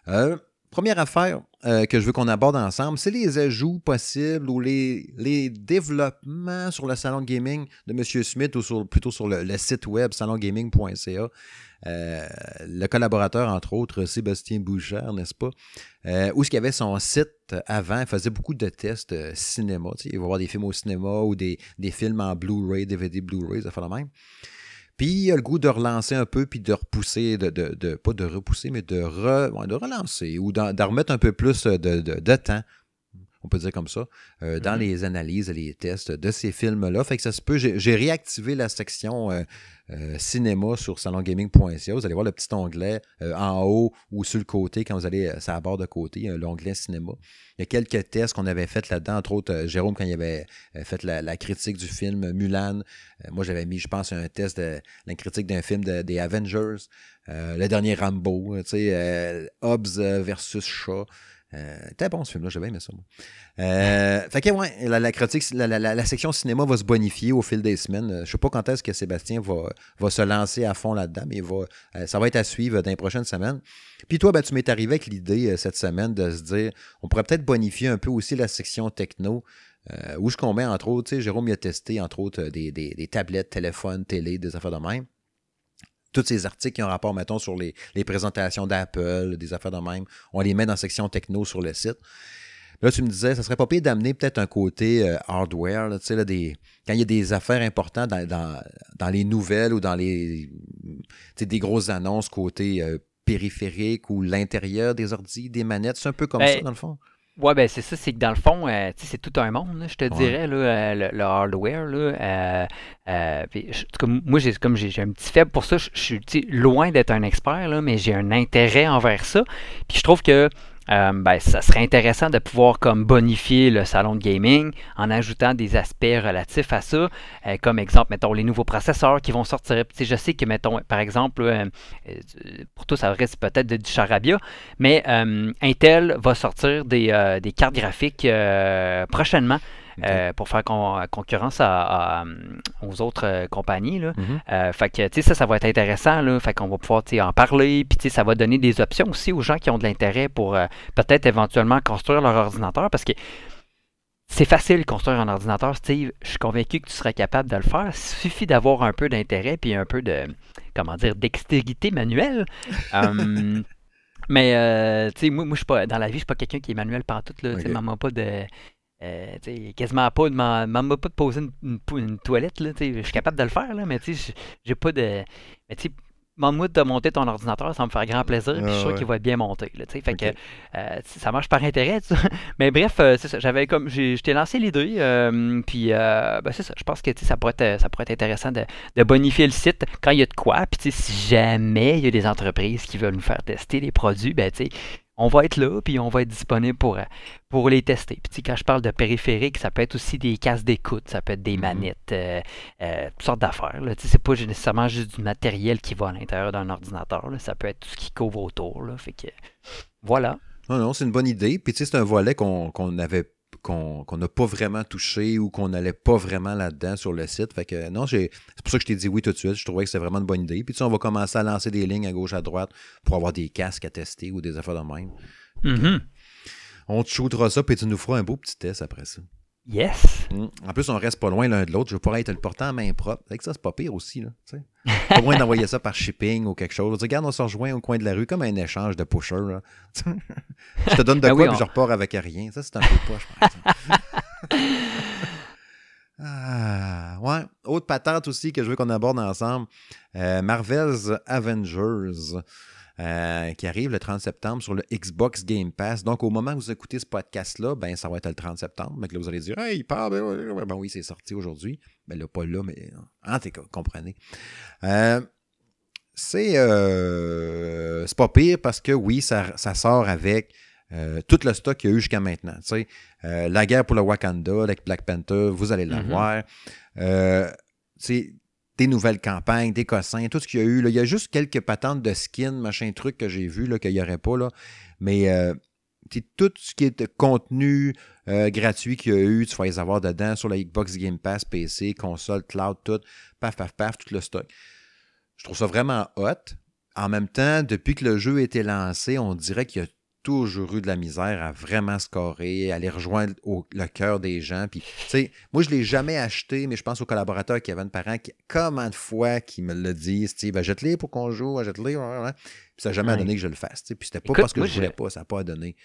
Euh, première affaire euh, que je veux qu'on aborde ensemble, c'est les ajouts possibles ou les, les développements sur le salon gaming de M. Smith ou plutôt sur le site web salongaming.ca. Euh, le collaborateur, entre autres, Sébastien Bouchard, n'est-ce pas? Euh, où est-ce qu'il avait son site avant, il faisait beaucoup de tests euh, cinéma. Il va voir des films au cinéma ou des, films en Blu-ray, DVD, Blu-ray, ça fait la même. Puis il a le goût de relancer un peu, puis de repousser, de, de, de- pas de repousser, mais de, re- de relancer ou d'en remettre un peu plus de, de- de temps, on peut dire comme ça, euh, dans Mhm. les analyses et les tests de ces films-là. Fait que ça se peut, j'ai réactivé la section euh, euh, cinéma sur salongaming.ca. Vous allez voir le petit onglet en haut ou sur le côté quand vous allez, à la barre de côté, l'onglet cinéma. Il y a quelques tests qu'on avait fait là-dedans, entre autres, Jérôme, quand il avait fait la, la critique du film Mulan. Moi, j'avais mis, je pense, un test de la critique d'un film de- des Avengers. Le dernier Rambo, tu sais, Hobbs versus Shaw. Euh, C'était bon ce film-là, j'avais aimé ça. Moi. Euh, fait que, ouais, la, critique, la, section cinéma va se bonifier au fil des semaines. Euh, Je sais pas quand est-ce que Sébastien va, va se lancer à fond là-dedans, mais va, ça va être à suivre dans les prochaines semaines. Puis toi, ben, tu m'es arrivé avec l'idée cette semaine de se dire, on pourrait peut-être bonifier un peu aussi la section techno. Où je combats, entre autres, Jérôme il a testé, entre autres, des, des- des tablettes, téléphones, télé, des affaires de même. Tous ces articles qui ont rapport, mettons, sur les, les présentations d'Apple, des affaires de même, on les met dans la section techno sur le site. Là, tu me disais, ça serait pas pire d'amener peut-être un côté euh, hardware, là, là, des, quand il y a des affaires importantes dans, dans, dans les nouvelles ou dans les des grosses annonces côté euh, périphérique ou l'intérieur des ordis, des manettes, c'est un peu comme Ben, ça, dans le fond? Ouais, ben c'est ça, c'est que dans le fond, euh, tu sais, c'est tout un monde, là, je te Ouais. dirais, là, euh, le, le hardware. Là, euh, euh, puis je- moi, j'ai comme j'ai un petit faible pour ça. Je, je suis loin d'être un expert, là, mais j'ai un intérêt envers ça. Puis je trouve que euh, ben, ça serait intéressant de pouvoir comme bonifier le salon de gaming en ajoutant des aspects relatifs à ça, euh, comme exemple, mettons, les nouveaux processeurs qui vont sortir. Je sais que, mettons, par exemple, euh, pour toi, ça reste peut-être de- du charabia, mais Intel va sortir des, des cartes graphiques prochainement Euh, pour faire con- concurrence à- à, euh, aux autres euh, compagnies. Là. Mhm. Fait que, ça, ça va être intéressant. Là. Fait qu'on va pouvoir, en parler. Puis, ça va donner des options aussi aux gens qui ont de l'intérêt pour peut-être éventuellement construire leur ordinateur. Parce que c'est facile de construire un ordinateur, Steve. Je suis convaincu que tu serais capable de le faire. Il suffit d'avoir un peu d'intérêt puis un peu de, comment dire, dextérité manuelle. Hum, mais, euh, tu sais, moi, moi je suis pas, dans la vie, je suis pas quelqu'un qui est manuel pantoute. Là, Tu sais, Ok. maman pas de... Euh, quasiment pas de pas de poser une, une toilette là, je suis capable de le faire là, mais tu j'ai pas de mais tu sais demande-moi de monter ton ordinateur, ça va me faire grand plaisir, puis je suis sûr Ah ouais. qu'il va être bien monté. Là, fait que euh, ça marche par intérêt. tu sais. Mais bref, euh, c'est ça. J'avais comme t'ai lancé l'idée, euh, puis euh, ben, c'est ça. Je pense que ça pourrait être ça pourrait être intéressant de, de bonifier le site quand il y a de quoi. Puis si jamais il y a des entreprises qui veulent nous faire tester des produits, ben tu sais, on va être là, puis on va être disponible pour, euh, pour les tester. Puis quand je parle de périphériques, ça peut être aussi des casques d'écoute, ça peut être des Mhm. manettes, euh, euh, toutes sortes d'affaires. c'est pas nécessairement juste du matériel qui va à l'intérieur d'un ordinateur. là. Ça peut être tout ce qui couvre autour. Là. Fait que voilà. Non, non, c'est une bonne idée. Puis tu sais, c'est un volet qu'on qu'on avait qu'on n'a pas vraiment touché ou qu'on n'allait pas vraiment là-dedans sur le site. Fait que non. C'est pour ça que je t'ai dit oui tout de suite. Je trouvais que c'était vraiment une bonne idée. Puis tu sais, on va commencer à lancer des lignes à gauche, à droite pour avoir des casques à tester ou des affaires de même. Mhm. On te shootera ça, puis tu nous feras un beau petit test après ça. Yes. En plus, on reste pas loin l'un de l'autre. Je pourrais être le portant en main propre. Avec ça, c'est pas pire aussi. Là, pas loin d'envoyer ça par shipping ou quelque chose. Regarde, on se rejoint au coin de la rue comme un échange de pusher. là. je te donne de Ben quoi oui, puis je repars avec rien. Ça, c'est un peu poche. Ah, ouais. Autre patente aussi que je veux qu'on aborde ensemble. euh, Marvel's Avengers. Euh, qui arrive le 30 septembre sur le Xbox Game Pass. Donc, au moment où vous écoutez ce podcast-là, ben, ça va être le 30 septembre. Mais là, vous allez dire, hey, il parle. Ben. Ben oui, c'est sorti aujourd'hui. Ben là, pas là, mais en tout cas, comprenez. Euh, c'est euh, c'est pas pire parce que oui, ça, ça sort avec euh, tout le stock qu'il y a eu jusqu'à maintenant. Tu sais, euh, la guerre pour le Wakanda avec Black Panther, vous allez l'avoir. Euh, tu sais, des nouvelles campagnes, des cossins, tout ce qu'il y a eu. Il y a juste quelques patentes de skin, machin truc que j'ai vu qu'il n'y aurait pas. Mais euh, tout ce qui est contenu euh, gratuit qu'il y a eu, tu vas les avoir dedans sur la Xbox Game Pass, PC, console, cloud, tout. Paf, paf, paf, tout le stock. Je trouve ça vraiment hot. En même temps, depuis que le jeu a été lancé, on dirait qu'il y a toujours eu de la misère à vraiment scorer, à aller rejoindre au- le cœur des gens. Puis, tu sais, moi, je ne l'ai jamais acheté, mais je pense aux collaborateurs Kevin Parent, qui, comment de fois qu'ils me le disent, achète-les pour qu'on joue, achète-les. Puis ça n'a jamais Ouais. donné que je le fasse. tu sais. Puis c'était pas Écoute, parce que moi, je voulais je- pas, ça n'a pas donné.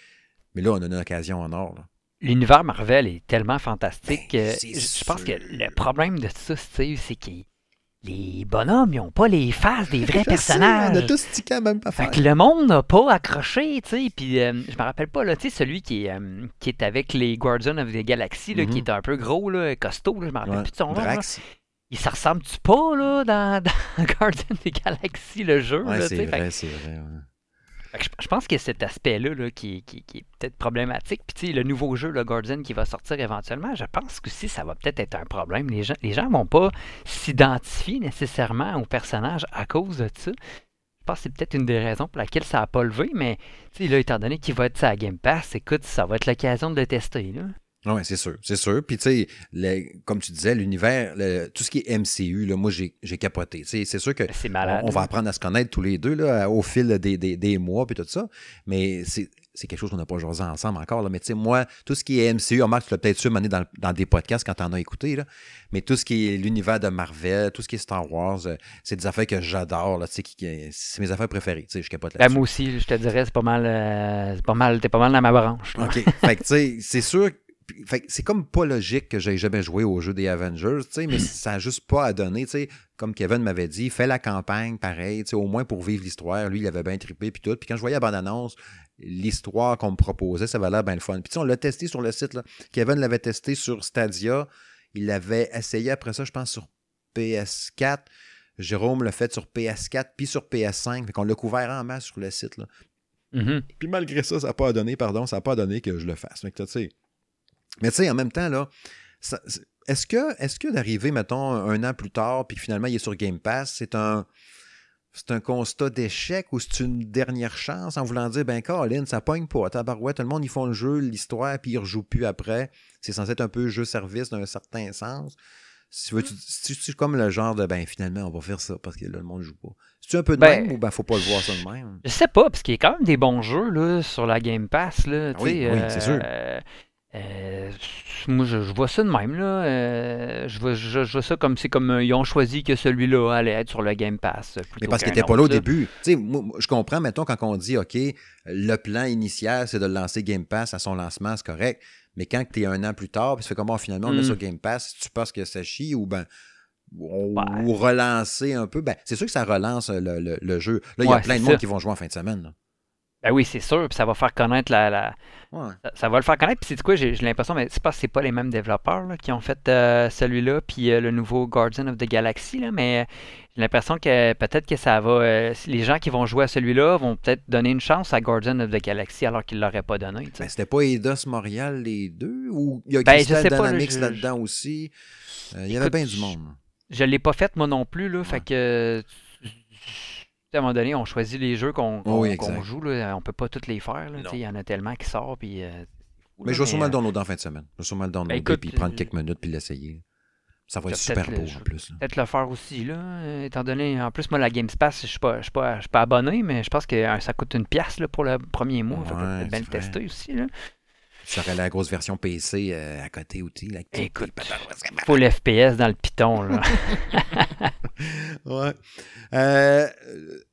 Mais là, on a une occasion en or. là. L'univers Marvel est tellement fantastique Ben, je je pense que le problème de ça, Steve, c'est que les bonhommes, ils n'ont pas les faces des vrais sais, personnages. on a tous tiqué à même Fait affaire. que le monde n'a pas accroché, tu sais. Puis euh, je me rappelle pas, là, tu sais, celui qui est, euh, qui est avec les Guardians of the Galaxy, là, Mhm. qui est un peu gros, là, costaud, là, je me rappelle Ouais. plus de son nom. Il se ressemble-tu pas, là, dans, dans Guardians of the Galaxy, le jeu, Ouais, c'est. Fait vrai, c'est vrai. ouais. Que je, pense a cet aspect-là là, qui, est peut-être problématique. Puis le nouveau jeu, le Guardian, qui va sortir éventuellement, je pense que si ça va peut-être être un problème. Les gens gens vont pas s'identifier nécessairement au personnage à cause de ça. Je pense que c'est peut-être une des raisons pour laquelle ça n'a pas levé, mais là, étant donné qu'il va être sa Game Pass, écoute, ça va être l'occasion de le tester. Oui, c'est sûr, c'est sûr. Puis, tu sais, comme tu disais, l'univers, tout ce qui est MCU, là, moi, j'ai capoté. C'est sûr que C'est on, on va apprendre à se connaître tous les deux là, au fil des, des- des mois puis tout ça. Mais c'est c'est quelque chose qu'on n'a pas jasé ensemble encore. Là. Mais tu sais, moi, tout ce qui est MCU, remarque, tu l'as peut-être su mener dans, dans des podcasts quand tu en as écouté. Là. Mais tout ce qui est l'univers de Marvel, tout ce qui est Star Wars, euh, c'est des affaires que j'adore. là, C'est mes affaires préférées. Tu sais, je capote Ben, là-dessus. moi aussi, je te dirais, c'est pas mal, euh, c'est pas mal, t'es pas mal dans ma branche. là. OK. fait que, tu sais, c'est sûr. Puis- Fait que c'est comme pas logique que j'aie jamais joué au jeu des Avengers, tu sais, mais ça n'a juste pas à donner, tu sais. Comme Kevin m'avait dit, fais la campagne, pareil, tu sais, au moins pour vivre l'histoire. Lui, il avait bien trippé, puis tout. Puis quand je voyais la bande-annonce, l'histoire qu'on me proposait, ça avait l'air bien le fun. Puis tu sais, on l'a testé sur le site, là. Kevin l'avait testé sur Stadia. Il l'avait essayé après ça, je pense, sur PS4. Jérôme l'a fait sur PS4 puis sur PS5. Fait qu'on l'a couvert en masse sur le site, là. Mhm. Puis malgré ça, ça n'a pas donné, pardon, ça n'a pas donné que je le fasse. Que, tu sais. Mais tu sais, en même temps, là, est-ce que, est que d'arriver, mettons, un an plus tard, puis que finalement il est sur Game Pass, c'est un. C'est un constat d'échec ou c'est une dernière chance en voulant dire, ben, Colin, ça pogne pas. Tabarouette, tout le monde, ils font le jeu, l'histoire, puis ils rejouent plus après. C'est censé être un peu jeu-service d'un certain sens. Si tu veux, tu, si tu es comme le genre de, ben, finalement, on va faire ça parce que là, le monde joue pas. C'est-tu un peu de Ben, même ou ben, faut pas le voir ça de même? Je sais pas, parce qu'il y a quand même des bons jeux là, sur la Game Pass. Là, tu Oui, sais, oui, c'est sûr. euh, euh, moi, je, je vois ça de même. Là. euh, je, vois, je, je vois ça comme c'est comme euh, ils ont choisi que celui-là allait être sur le Game Pass. euh, Mais parce qu'il n'était pas là au début. Moi, je comprends, mettons, quand on dit, OK, le plan initial, c'est de lancer Game Pass à son lancement, c'est correct. Mais quand tu es un an plus tard, puis tu fais comment finalement on le met Mm. sur Game Pass, tu penses que ça chie ou ben ou, Ouais. ou relancer un peu, ben c'est sûr que ça relance le, le- le jeu. Là, il y a plein de monde ça. qui vont jouer en fin de semaine. là. Ben oui, c'est sûr. Puis ça va faire connaître la. la- Ouais. ça- Ça va le faire connaître. Puis c'est quoi, j'ai l'impression, mais c'est pas c'est pas les mêmes développeurs là, qui ont fait euh, celui-là, puis euh, le nouveau Guardian of the Galaxy, là, mais j'ai l'impression que peut-être que ça va. euh, les gens qui vont jouer à celui-là vont peut-être donner une chance à Guardian of the Galaxy alors qu'ils l'auraient pas donné. Ben, c'était pas Eidos Montréal les deux? Ou il y a Ben, Crystal là, Dynamics je- là-dedans aussi? Euh, il y avait bien du monde. Je l'ai pas fait moi non plus, là. Fait que. À un moment donné, on choisit les jeux qu'on Oui, joue. Là. On peut pas tous les faire. Il y en a tellement qui sortent. Puis, euh, Mais je vais sûrement euh, le downloader en fin de semaine. Je vais sûrement le downloader écoute, puis prendre euh, quelques minutes puis l'essayer. Ça va être super beau le- en plus. peut-être le faire aussi, là, euh, étant donné, en plus, moi, la Pass, je suis pas, je suis pas, je suis pas abonné, mais je pense que euh, ça coûte une pièce là, pour le premier mois. Ouais, peut-être bien le tester aussi, là. Ça aurait la grosse version PC euh, à côté aussi. Là, Écoute, full FPS dans le Python. Là. ouais. Euh,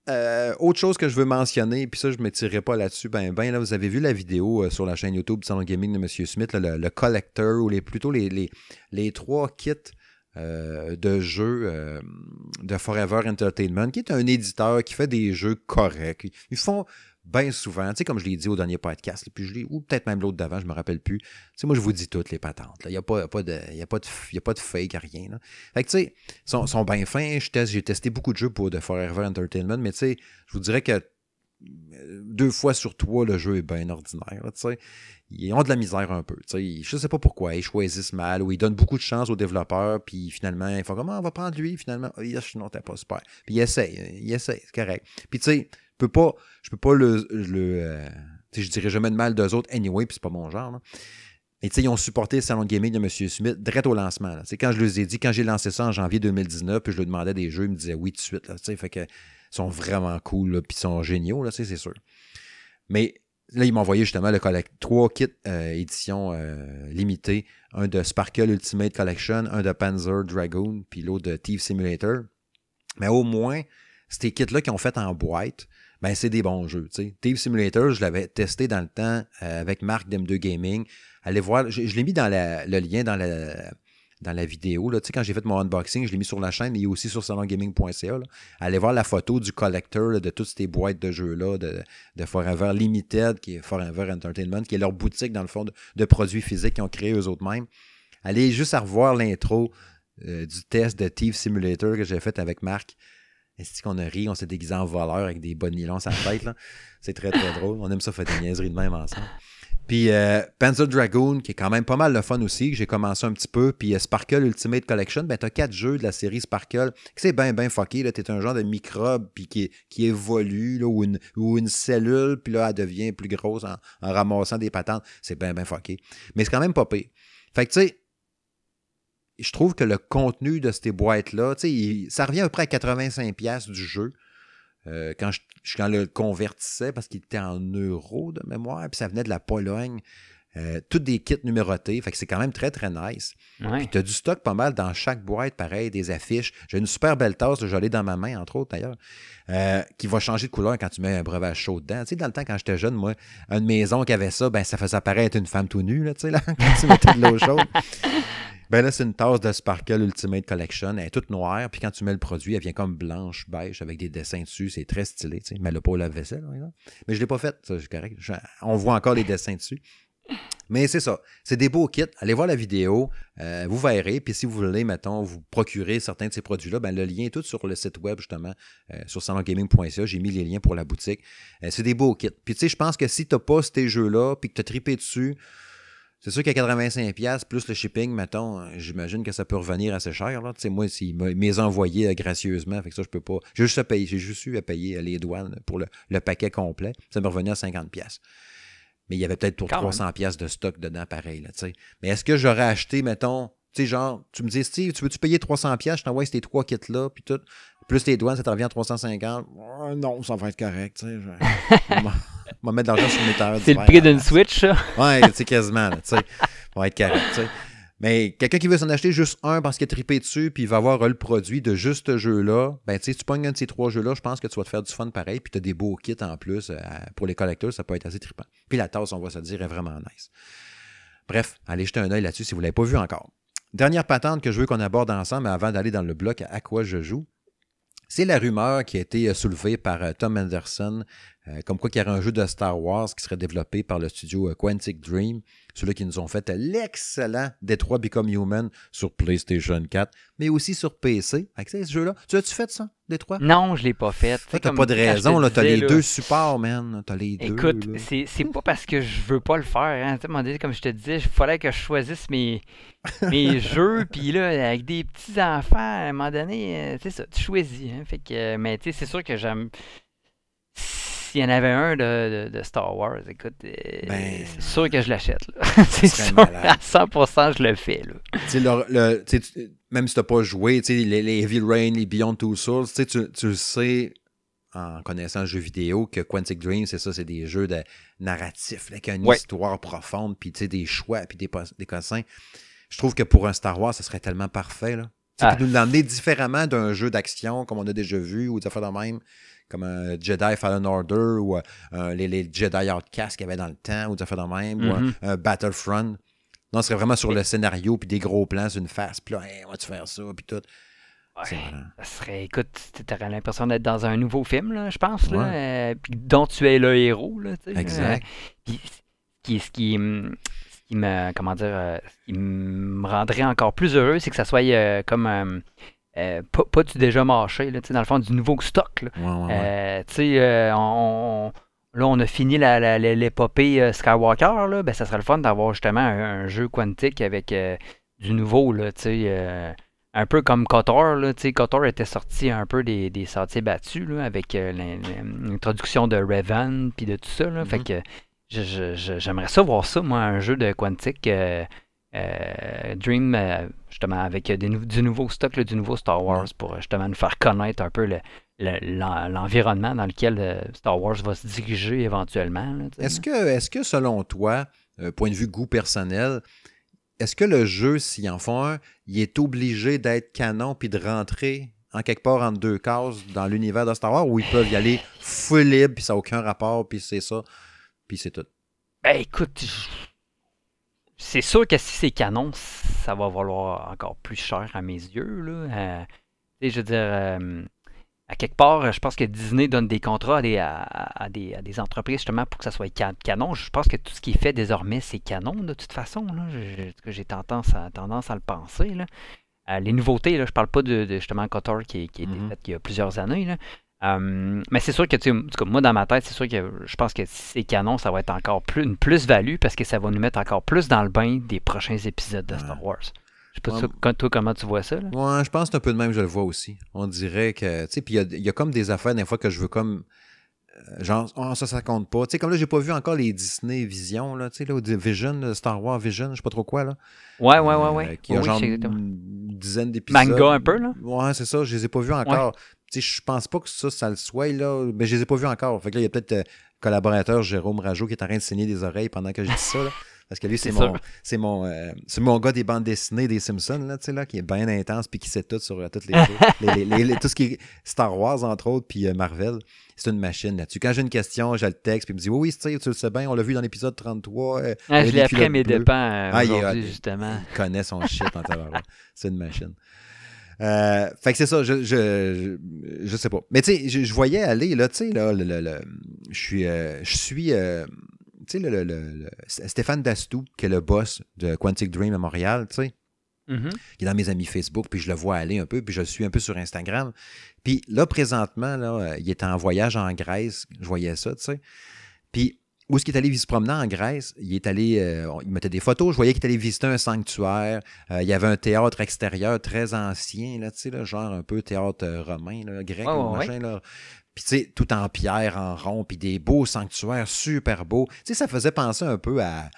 euh, autre chose que je veux mentionner, puis ça, je ne m'étirerai pas là-dessus, ben, ben, là, vous avez vu la vidéo sur la chaîne YouTube Salon Gaming de M. Smith, le, collector, ou les, plutôt les, les, les trois kits de jeux de Forever Entertainment, qui est un éditeur qui fait des jeux corrects. Ils font bien souvent, tu sais, comme je l'ai dit au dernier podcast, puis je ou peut-être même l'autre d'avant, je me rappelle plus. Tu sais, moi, je vous dis toutes les patentes. Il n'y a, pas, pas de, y a, pas a pas de fake, rien. Là. Fait que, tu sais, sont, sont bien fins. J'ai testé beaucoup de jeux pour de Forever Entertainment, mais tu sais, je vous dirais que euh, deux fois sur trois, le jeu est bien ordinaire. Ils ont de la misère un peu. Je sais pas pourquoi. Ils choisissent mal ou ils donnent beaucoup de chance aux développeurs. Puis finalement, ils font comment ah, on va prendre lui. Finalement, oh, yes, non, t'es pas super. Puis ils essayent. Ils essayent. C'est correct. Puis tu sais, peux pas, je peux pas le. le euh, je dirais jamais de mal d'eux autres anyway, puis c'est pas mon genre. Mais ils ont supporté le salon de gaming de M. Smith direct au lancement. C'est quand je les ai dit, quand j'ai lancé ça en janvier 2019, puis je lui demandais des jeux, ils me disaient oui tout de suite. Là, fait que sont vraiment cool, puis ils sont géniaux, c'est sûr. Mais là, ils m'ont envoyé justement le trois kits euh, édition euh, limitée. Un de Sparkle Ultimate Collection, un de Panzer Dragoon, puis l'autre de Thief Simulator. Mais au moins, ces kits-là qui ont fait en boîte, ben c'est des bons jeux. sais. Thief Simulator, je l'avais testé dans le temps euh, avec Marc d'M2 Gaming. Allez voir, je, l'ai mis dans le lien dans la, dans la vidéo. Là. Quand j'ai fait mon unboxing, je l'ai mis sur la chaîne et aussi sur salongaming.ca. Allez voir la photo du collector de toutes ces boîtes de jeux-là de, de, Forever Limited, qui est Forever Entertainment, qui est leur boutique, dans le fond, de, produits physiques qu'ils ont créés eux-mêmes. Allez juste à revoir l'intro euh, du test de Thief Simulator que j'ai fait avec Marc. Est-ce qu'on a ri, on s'est déguisé en voleur avec des bonnes nylons à la tête. C'est très, très drôle. On aime ça faire des niaiseries de même ensemble. Puis euh, Panzer Dragoon, qui est quand même pas mal le fun aussi, que j'ai commencé un petit peu. Puis euh, Sparkle Ultimate Collection, ben t'as quatre jeux de la série Sparkle. C'est bien, bien fucké. Là, t'es un genre de microbe puis qui, qui évolue, là, ou, une, une cellule, puis là, elle devient plus grosse en, ramassant des patentes. C'est bien, bien fucké. Mais c'est quand même pas pire. Fait que tu sais, je trouve que le contenu de ces boîtes-là, ça revient à peu près à 85$ du jeu. Euh, quand, je, quand le convertissais, parce qu'il était en euros de mémoire, puis ça venait de la Pologne. Euh, toutes des kits numérotés, fait que c'est quand même très très nice. Puis tu as du stock pas mal dans chaque boîte, pareil, des affiches. J'ai une super belle tasse, je l'ai dans ma main, entre autres d'ailleurs, euh, qui va changer de couleur quand tu mets un breuvage chaud dedans. Tu sais, dans le temps, quand j'étais jeune, moi, une maison qui avait ça, ben ça faisait apparaître une femme tout nue, là, tu sais, là, quand tu mettais de l'eau chaude. Ben là, c'est une tasse de Sparkle Ultimate Collection. Elle est toute noire, puis quand tu mets le produit, elle vient comme blanche, beige, avec des dessins dessus. C'est très stylé, tu sais. Mais le pas au lave-vaisselle, Mais je ne l'ai pas fait, ça, c'est correct. on voit encore les dessins dessus. Mais c'est ça. C'est des beaux kits. Allez voir la vidéo. Euh, vous verrez. Puis si vous voulez, mettons, vous procurer certains de ces produits-là, ben, le lien est tout sur le site web, justement, euh, sur salongaming.ca. J'ai mis les liens pour la boutique. Euh, c'est des beaux kits. Puis tu sais, je pense que si tu n'as pas ces jeux-là, puis que tu as tripé dessus, c'est sûr qu'à 85$ plus le shipping, mettons, euh, j'imagine que ça peut revenir assez cher. Là. sais, moi, s'il m'est envoyé euh, gracieusement, fait que ça, je peux pas. J'ai juste à payer. J'ai juste eu à payer euh, les douanes pour le, paquet complet. Ça me revenait à 50$. Mais il y avait peut-être pour 300$ de stock dedans, pareil. Là, Mais est-ce que j'aurais acheté, mettons, tu sais, genre, tu me dis, Steve, tu veux-tu payer 300$, je t'envoie ces trois kits-là, puis tout. Plus les douanes, ça te revient à 350$. non, ça va être correct, tu sais. On va mettre de l'argent sur mes tailleurs. C'est le prix d'une Switch, ça? Ouais, c'est quasiment, tu sais. va être correct, tu sais. Mais quelqu'un qui veut s'en acheter juste un parce qu'il est trippé dessus, puis il va avoir le produit de juste ce jeu-là, ben tu sais, tu pognes un de ces trois jeux-là, je pense que tu vas te faire du fun pareil, puis tu as des beaux kits en plus. Euh, pour les collecteurs, ça peut être assez trippant. Puis la tasse, on va se dire, est vraiment nice. Bref, allez jeter un œil là-dessus si vous ne l'avez pas vu encore. Dernière patente que je veux qu'on aborde ensemble avant d'aller dans le bloc à quoi je joue. C'est la rumeur qui a été euh, soulevée par euh, Tom Anderson, euh, comme quoi qu'il y aurait un jeu de Star Wars qui serait développé par le studio Quantic Dream, ceux-là qui nous ont fait l'excellent Detroit Become Human sur PlayStation 4, mais aussi sur PC. Avec ce jeu-là, tu as-tu fait ça, Detroit? Non, je ne l'ai pas fait. Tu n'as pas de raison, là, as les deux supports, man. T'as les deux. Écoute, c'est pas parce que je veux pas le faire. Hein. Comme je te disais, il fallait que je choisisse mes, mes jeux, puis là, avec des petits-enfants, à un moment donné, c'est euh, ça, tu choisis. Hein. Fait que, mais tu sais, c'est sûr que j'aime s'il y en avait un de, Star Wars, écoute, euh, ben, c'est sûr que je l'achète. c'est sûr, à 100%, je le fais. Là. Le, même si tu n'as pas joué, les, les Heavy Rain, les Beyond Two Souls, tu, tu le sais en connaissant le jeu vidéo que Quantic Dream, c'est ça, c'est des jeux de narratifs, avec une Ouais. histoire profonde, puis des choix, puis des, des cossins. Je trouve que pour un Star Wars, ça serait tellement parfait. Là. Ah. puis nous l'emmener différemment d'un jeu d'action comme on a déjà vu, ou des affaires de même, comme un Jedi Fallen Order, ou euh, les, les Jedi Outcast qu'il y avait dans le temps, ou des affaires de même, ou un, Mhm. un Battlefront. Non, ce serait vraiment sur le scénario, puis des gros plans sur une face, puis là, Hey, on va-tu faire ça, puis tout. Ouais. Ça serait, écoute, tu aurais l'impression d'être dans un nouveau film, là, je pense, là, euh, dont tu es le héros. Là, Exact. euh, puis ce qui, ce qui, hum, me, comment dire, euh, ce qui me rendrait encore plus heureux, c'est que ça soit euh, comme euh, pas, pas du déjà mâché, là, dans le fond, du nouveau stock. Là. Ouais, ouais, ouais. Euh, euh, on, on- là, on a fini la- la- la- l'épopée euh, Skywalker. Là, ben, ça serait le fun d'avoir justement un, un jeu quantique avec euh, du nouveau. Là, un peu comme KOTOR. Là, KOTOR était sorti un peu des, des sentiers battus là, avec l'in- l'in- l'introduction de Revan puis de tout ça. Là, Fait que j'aimerais ça voir ça, moi, un jeu de quantique. Euh, Dream, euh, justement, avec des du nouveau stock, là, du nouveau Star Wars, pour euh, justement nous faire connaître un peu le, le- l'en- l'environnement dans lequel Star Wars va se diriger éventuellement. Est-ce que, est que, selon toi, euh, point de vue goût personnel, est-ce que le jeu, s'il en font un, il est obligé d'être canon puis de rentrer en quelque part entre deux cases dans l'univers de Star Wars ou ils peuvent y aller full libre puis ça n'a aucun rapport puis c'est ça puis c'est tout? Ben écoute, je- c'est sûr que si c'est canon, ça va valoir encore plus cher à mes yeux. Là. Euh, je veux dire, euh, à quelque part, je pense que Disney donne des contrats à des, à, à des, à des entreprises justement pour que ça soit ca- canon. Je pense que tout ce qui est fait désormais, c'est canon de toute façon. J'ai tendance à, tendance à le penser. Là. Euh, les nouveautés, là, je parle pas de, de justement KOTOR qui, qui a été Mhm. fait il y a plusieurs années. là. Euh, mais c'est sûr que, tu sais, en tout cas, moi, dans ma tête, c'est sûr que je pense que si c'est canon, ça va être encore plus, une plus-value parce que ça va nous mettre encore plus dans le bain des prochains épisodes de Star Wars. Je sais pas, Ouais. quand- toi, comment tu vois ça? Là? Ouais, je pense que c'est un peu de même, je le vois aussi. On dirait que, tu sais, puis il y y a comme des affaires des fois que je veux comme, euh, genre, oh, ça, ça compte pas. Tu sais, comme là, j'ai pas vu encore les Disney Vision, là, tu sais, là, Vision, Star Wars Vision, je sais pas trop quoi, là. Ouais, ouais, ouais, Euh, ouais. Qui a Oui, genre une dizaine d'épisodes. Manga un peu, là? Ouais, c'est ça, je les ai pas vus encore. Je pense pas que ça, ça le soit, là, mais je les ai pas vus encore. Fait que là, il y a peut-être euh, collaborateur Jérôme Rajo qui est en train de saigner des oreilles pendant que je dis ça, là. Parce que lui, c'est mon, c'est mon, euh, mon gars des bandes dessinées des Simpsons, là, tu sais, là, qui est bien intense puis qui sait tout sur euh, toutes les, choses. Les- les- les- les- tout ce qui est Star Wars, entre autres, puis euh, Marvel. C'est une machine là-dessus. Quand j'ai une question, je le texte, puis il me dit Oui, oui, Steve, tu le sais bien, on l'a vu dans l'épisode 33. euh, Ah, je l'ai appris à mes dépens Ah, il justement. Il connaît son shit en. C'est une machine. Euh, fait que c'est ça, je, je, je, je sais pas. Mais tu sais, je, je voyais aller, là, tu sais, là, le, le- le- je suis, euh, je suis euh, tu sais, le, le- le- le- Stéphane Dastou, qui est le boss de Quantic Dream à Montréal, tu sais, Mhm. qui est dans mes amis Facebook, puis je le vois aller un peu, puis je le suis un peu sur Instagram. Puis là, présentement, là, il est en voyage en Grèce, je voyais ça, tu sais. Puis où est-ce qu'il est allé se promener en Grèce? Il est allé, euh, il mettait des photos, je voyais qu'il est allé visiter un sanctuaire. Euh, il y avait un théâtre extérieur très ancien, là, tu sais, là, genre un peu théâtre euh, romain, là, grec, ouais, machin, là. Puis, tu sais, tout en pierre, en rond, puis des beaux sanctuaires super beaux. Tu sais, ça faisait penser un peu à,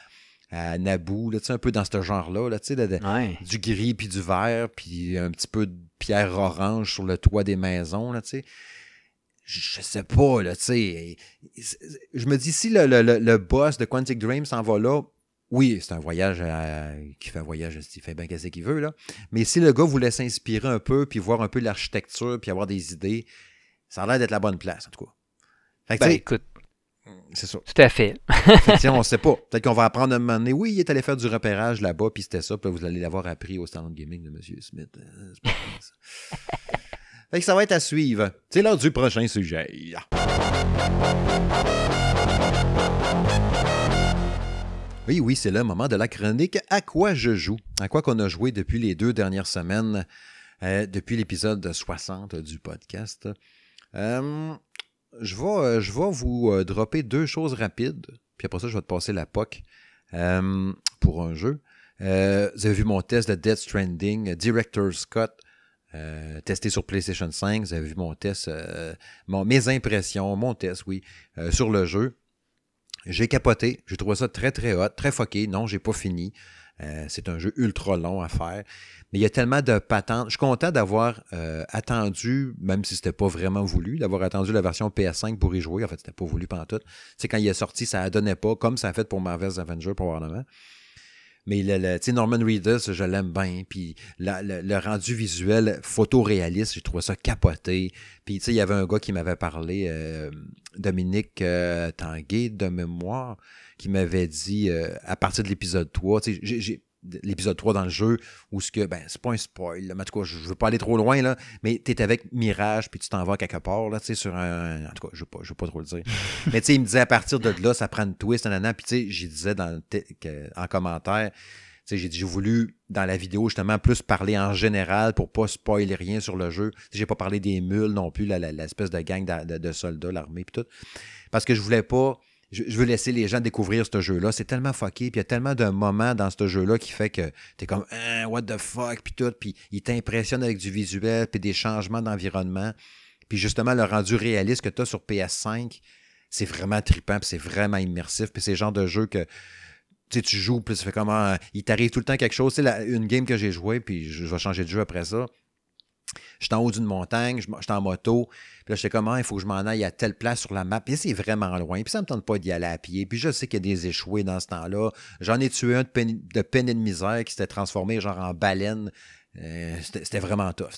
à Naboo, là, tu sais, un peu dans ce genre-là, là, Ouais. du gris puis du vert, puis un petit peu de pierre orange sur le toit des maisons, là, tu sais. Je sais pas, là, tu sais. Je me dis, si le, le- le- boss de Quantic Dream s'en va là, oui, c'est un voyage à- qui fait un voyage, il fait bien qu'est-ce qu'il veut, là. Mais si le gars voulait s'inspirer un peu, puis voir un peu l'architecture, puis avoir des idées, ça a l'air d'être la bonne place, en tout cas. Fait que, Ben écoute, c'est ça. tout à fait. Fait que, on sait pas. Peut-être qu'on va apprendre à un moment donné. Oui, il est allé faire du repérage là-bas, puis c'était ça. Puis vous allez l'avoir appris au stand gaming de M. Smith. Euh, c'est pas ça. ça va être à suivre. C'est l'heure du prochain sujet. Oui, oui, c'est le moment de la chronique À quoi je joue À quoi qu'on a joué depuis les deux dernières semaines, euh, depuis l'épisode 60 du podcast. Euh, je, vais, euh, je vais vous dropper deux choses rapides, puis après ça, je vais te passer la POC pour un jeu. Vous avez vu mon test de Death Stranding, Director Scott, euh, testé sur PlayStation 5. Vous avez vu mon test, euh, mon, mes impressions, mon test, oui, euh, sur le jeu. J'ai capoté. J'ai trouvé ça très, très hot, très fucké. Non, j'ai pas fini. C'est un jeu ultra long à faire. Mais il y a tellement de patentes. Je suis content d'avoir attendu, même si c'était pas vraiment voulu, d'avoir attendu la version PS5 pour y jouer. En fait, c'était pas voulu pendant tout. C'est quand il est sorti, ça ne donnait pas, comme ça a fait pour Marvel's Avenger probablement. Mais le, le Norman Reedus, je l'aime bien. Puis le, rendu visuel photoréaliste, j'ai trouvé ça capoté. Puis il y avait un gars qui m'avait parlé, euh, Dominique euh, Tanguay de mémoire, qui m'avait dit euh, à partir de l'épisode 3, j'ai l'épisode 3 dans le jeu, où ce que, ben, c'est pas un spoil, mais en tout cas, je, veux pas aller trop loin, là, mais t'es avec Mirage, puis tu t'en vas quelque part, là, tu sais, sur un, en tout cas, je veux pas, je veux pas trop le dire. mais tu sais, il me disait à partir de là, ça prend une twist, nanana, puis tu sais, j'y disais dans, en commentaire, tu sais, j'ai j'ai voulu, dans la vidéo, justement, plus parler en général pour pas spoiler rien sur le jeu. J'ai pas parlé des mules non plus, l'espèce de gang de, de soldats, l'armée, puis tout. Parce que je voulais pas je, veux laisser les gens découvrir ce jeu-là. C'est tellement fucké, puis il y a tellement de moments dans ce jeu-là qui fait que t'es comme hein, what the fuck, puis tout, puis il t'impressionne avec du visuel, puis des changements d'environnement. Puis justement, le rendu réaliste que tu as sur PS5, c'est vraiment trippant, puis c'est vraiment immersif, puis c'est le genre de jeu que tu joues, puis ça fait comment. Il t'arrive tout le temps quelque chose. C'est une game que j'ai joué, puis je vais changer de jeu après ça. J'étais en haut d'une montagne, j'étais en moto. Puis là, j'étais comme, ah, il faut que je m'en aille à telle place sur la map. Puis c'est vraiment loin. Puis ça me tente pas d'y aller à pied. Puis je sais qu'il y a des échoués dans ce temps-là. J'en ai tué un de peine, de et de misère qui s'était transformé genre en baleine. Euh, c'était vraiment tough.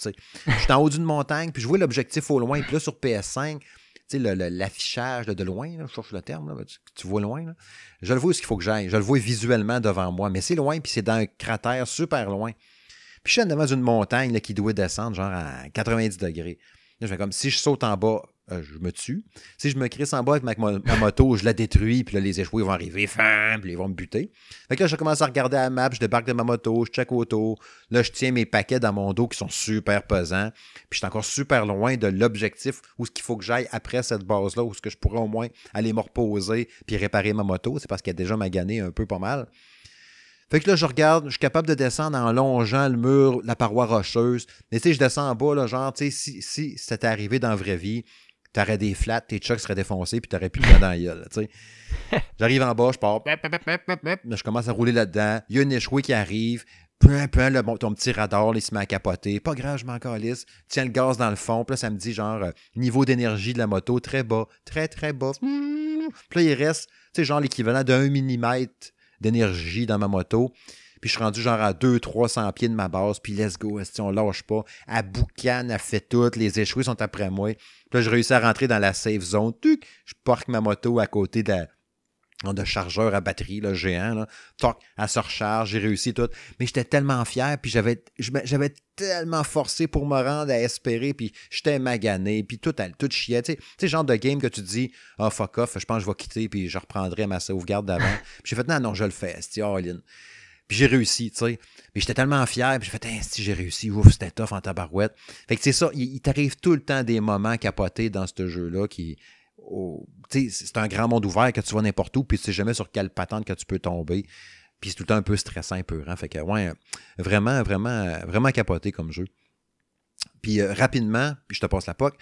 J'étais en haut d'une montagne, puis je vois l'objectif au loin. Puis là, sur PS5, tu sais, l'affichage de loin, je cherche le terme, tu, vois loin. Je le vois où il faut que j'aille. Je le vois visuellement devant moi, mais c'est loin, puis c'est dans un cratère super loin. Puis je suis devant une montagne qui doit descendre genre à 90 degrés. Je fais comme si je saute en bas, euh, je me tue. Si je me crisse en bas avec ma, moto, je la détruis, puis là, les échoués vont arriver, puis ils vont me buter. Fait que là, je commence à regarder la map, je débarque de ma moto, je check autour. Là, je tiens mes paquets dans mon dos qui sont super pesants. Puis je suis encore super loin de l'objectif où ce qu'il faut que j'aille après cette base-là, où ce que je pourrais au moins aller me reposer puis réparer ma moto. C'est parce qu'elle a déjà magané un peu pas mal. Fait que là, je regarde, je suis capable de descendre en longeant le mur, la paroi rocheuse. Mais tu sais, je descends en bas, là, genre, tu sais, si, si c'était arrivé dans la vraie vie, t'aurais des flats, tes chucks seraient défoncés, puis t'aurais plus de dans la gueule, tu sais. J'arrive en bas, je pars, je commence à rouler là-dedans. Il y a une échouée qui arrive. Peu peu, le, ton petit radar, il se met à capoter. Pas grave, je m'en calisse. Tiens le gaz dans le fond. Puis là, ça me dit genre euh, niveau d'énergie de la moto très bas. Très, très bas. Puis là, il reste, tu sais, genre l'équivalent d'un millimètre d'énergie dans ma moto. Puis je suis rendu genre à 200-300 pieds de ma base. Puis let's go, si on lâche pas? À boucan, a fait tout. Les échoués sont après moi. Puis là, je réussis à rentrer dans la safe zone. je parque ma moto à côté de, de chargeur à batterie, le géant, là. Toc, elle se recharge, j'ai réussi tout. Mais j'étais tellement fier, puis j'avais, tellement forcé pour me rendre à espérer, puis j'étais magané, puis tout, tout chiait. Tu sais, genre de game que tu dis, ah, oh, fuck off, je pense que je vais quitter, puis je reprendrai ma sauvegarde d'avant. j'ai fait, non, non, je le fais, c'est all Puis j'ai réussi, tu sais. Puis j'étais tellement fier, puis j'ai fait, si j'ai réussi, ouf, c'était tough en tabarouette. Fait que c'est ça, il, il t'arrive tout le temps des moments capotés dans ce jeu-là qui, c'est un grand monde ouvert que tu vas n'importe où, puis tu sais jamais sur quelle patente que tu peux tomber. Puis c'est tout le temps un peu stressant, un peu. Hein? Fait que, ouais, vraiment, vraiment, vraiment capoté comme jeu. Puis euh, rapidement, puis je te passe la POC,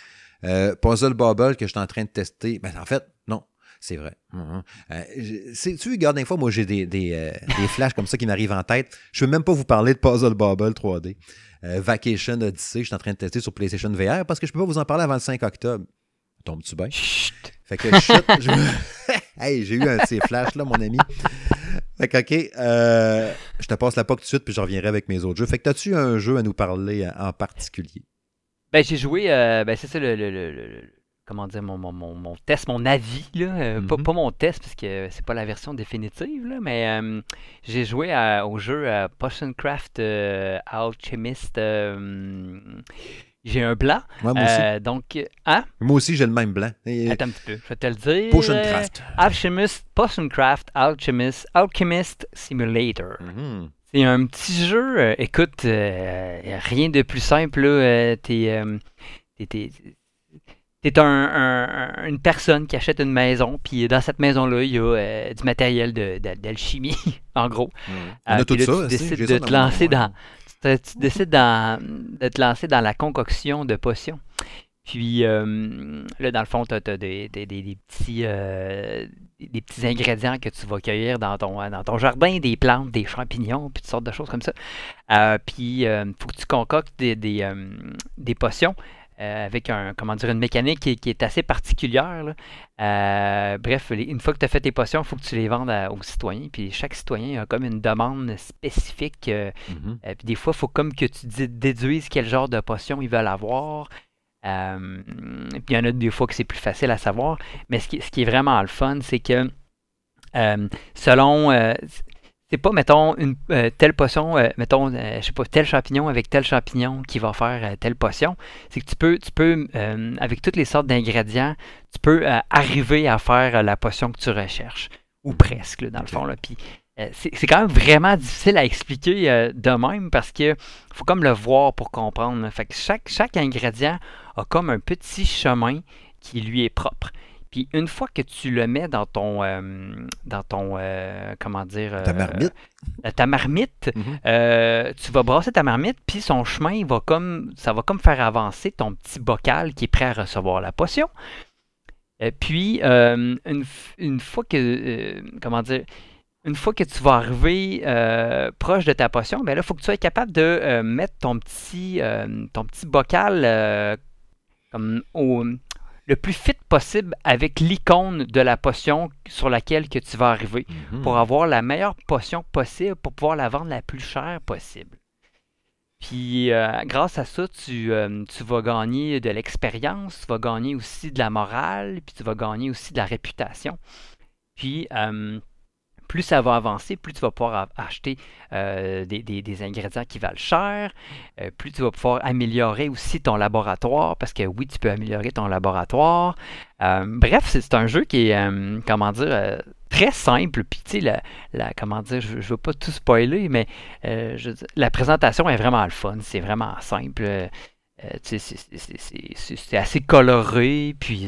euh, Puzzle Bubble que je suis en train de tester, ben en fait, non, c'est vrai. Mm-hmm. Euh, tu regardes des fois, moi j'ai des, des, flashs comme ça qui m'arrivent en tête. Je ne veux même pas vous parler de Puzzle Bubble 3D. Vacation Odyssey, je suis en train de tester sur PlayStation VR parce que je ne peux pas vous en parler avant le 5 octobre. Tombe-tu bien? Fait que chut, hey, j'ai eu un de ces flashs là, mon ami. Fait que, OK, euh, je te passe la POC tout de suite, puis je reviendrai avec mes autres jeux. Fait que, as-tu un jeu à nous parler en particulier? Ben, j'ai joué, euh, ben, c'est ça le, comment dire, mon, mon, mon, test, mon avis, là. Euh, mm-hmm. pas, mon test, parce que c'est pas la version définitive, là, mais j'ai joué au jeu Potion Craft Alchemist j'ai un blanc. moi aussi. Euh, donc, hein? Moi aussi, j'ai le même blanc. Attends un petit peu, je vais te le dire. Potioncraft. Alchemist, Potioncraft, Alchemist, Alchemist Simulator. Mm-hmm. C'est un petit jeu. Euh, écoute, euh, rien de plus simple. Là. T'es, t'es, un, une personne qui achète une maison, puis dans cette maison-là, il y a du matériel de, d'alchimie, en gros. Mm. On a tout ça. Tu décides de te lancer dans tu décides de te lancer dans la concoction de potions. Puis euh, là, dans le fond, tu as, des, petits, euh, des petits ingrédients que tu vas cueillir dans ton, ton jardin, des plantes, des champignons, toutes sortes de choses comme ça. Euh, puis il faut que tu concoctes des, des, potions. avec un, comment dire, une mécanique qui, est assez particulière. bref, une fois que tu as fait tes potions, il faut que tu les vendes aux citoyens. Puis chaque citoyen a comme une demande spécifique. Mm-hmm. puis des fois, il faut comme que tu déduises quel genre de potion ils veulent avoir. Euh, puis il y en a des fois que c'est plus facile à savoir. Mais ce qui, ce qui est vraiment le fun, c'est que euh, selon. Euh, c'est pas, mettons, une telle potion, mettons, je sais pas, tel champignon avec tel champignon qui va faire telle potion. C'est que tu peux, tu peux avec toutes les sortes d'ingrédients, tu peux arriver à faire la potion que tu recherches. Ou presque, dans le fond. Là. Puis euh, c'est quand même vraiment difficile à expliquer euh, de même parce que faut comme le voir pour comprendre. Fait que chaque, chaque ingrédient a comme un petit chemin qui lui est propre. Puis une fois que tu le mets dans ton, euh, dans ton, comment dire, ta marmite, ta marmite, mhm. tu vas brasser ta marmite, puis son chemin va comme, ça va comme faire avancer ton petit bocal qui est prêt à recevoir la potion. puis une, une, fois que, comment dire, une fois que tu vas arriver euh, proche de ta potion, ben là, il faut que tu sois capable de euh, mettre ton petit, euh, ton petit bocal comme au, le plus fit possible avec l'icône de la potion sur laquelle que tu vas arriver mhm. pour avoir la meilleure potion possible pour pouvoir la vendre la plus chère possible. Puis grâce à ça, tu, tu vas gagner de l'expérience, tu vas gagner aussi de la morale, puis tu vas gagner aussi de la réputation. Puis plus ça va avancer, plus tu vas pouvoir acheter euh, des, ingrédients qui valent cher, euh, plus tu vas pouvoir améliorer aussi ton laboratoire, parce que oui, tu peux améliorer ton laboratoire. Euh, bref, c'est un jeu qui est, comment dire, très simple. Puis, tu sais, la, je ne veux pas tout spoiler, mais la présentation est vraiment le fun. C'est vraiment simple. C'est assez coloré, puis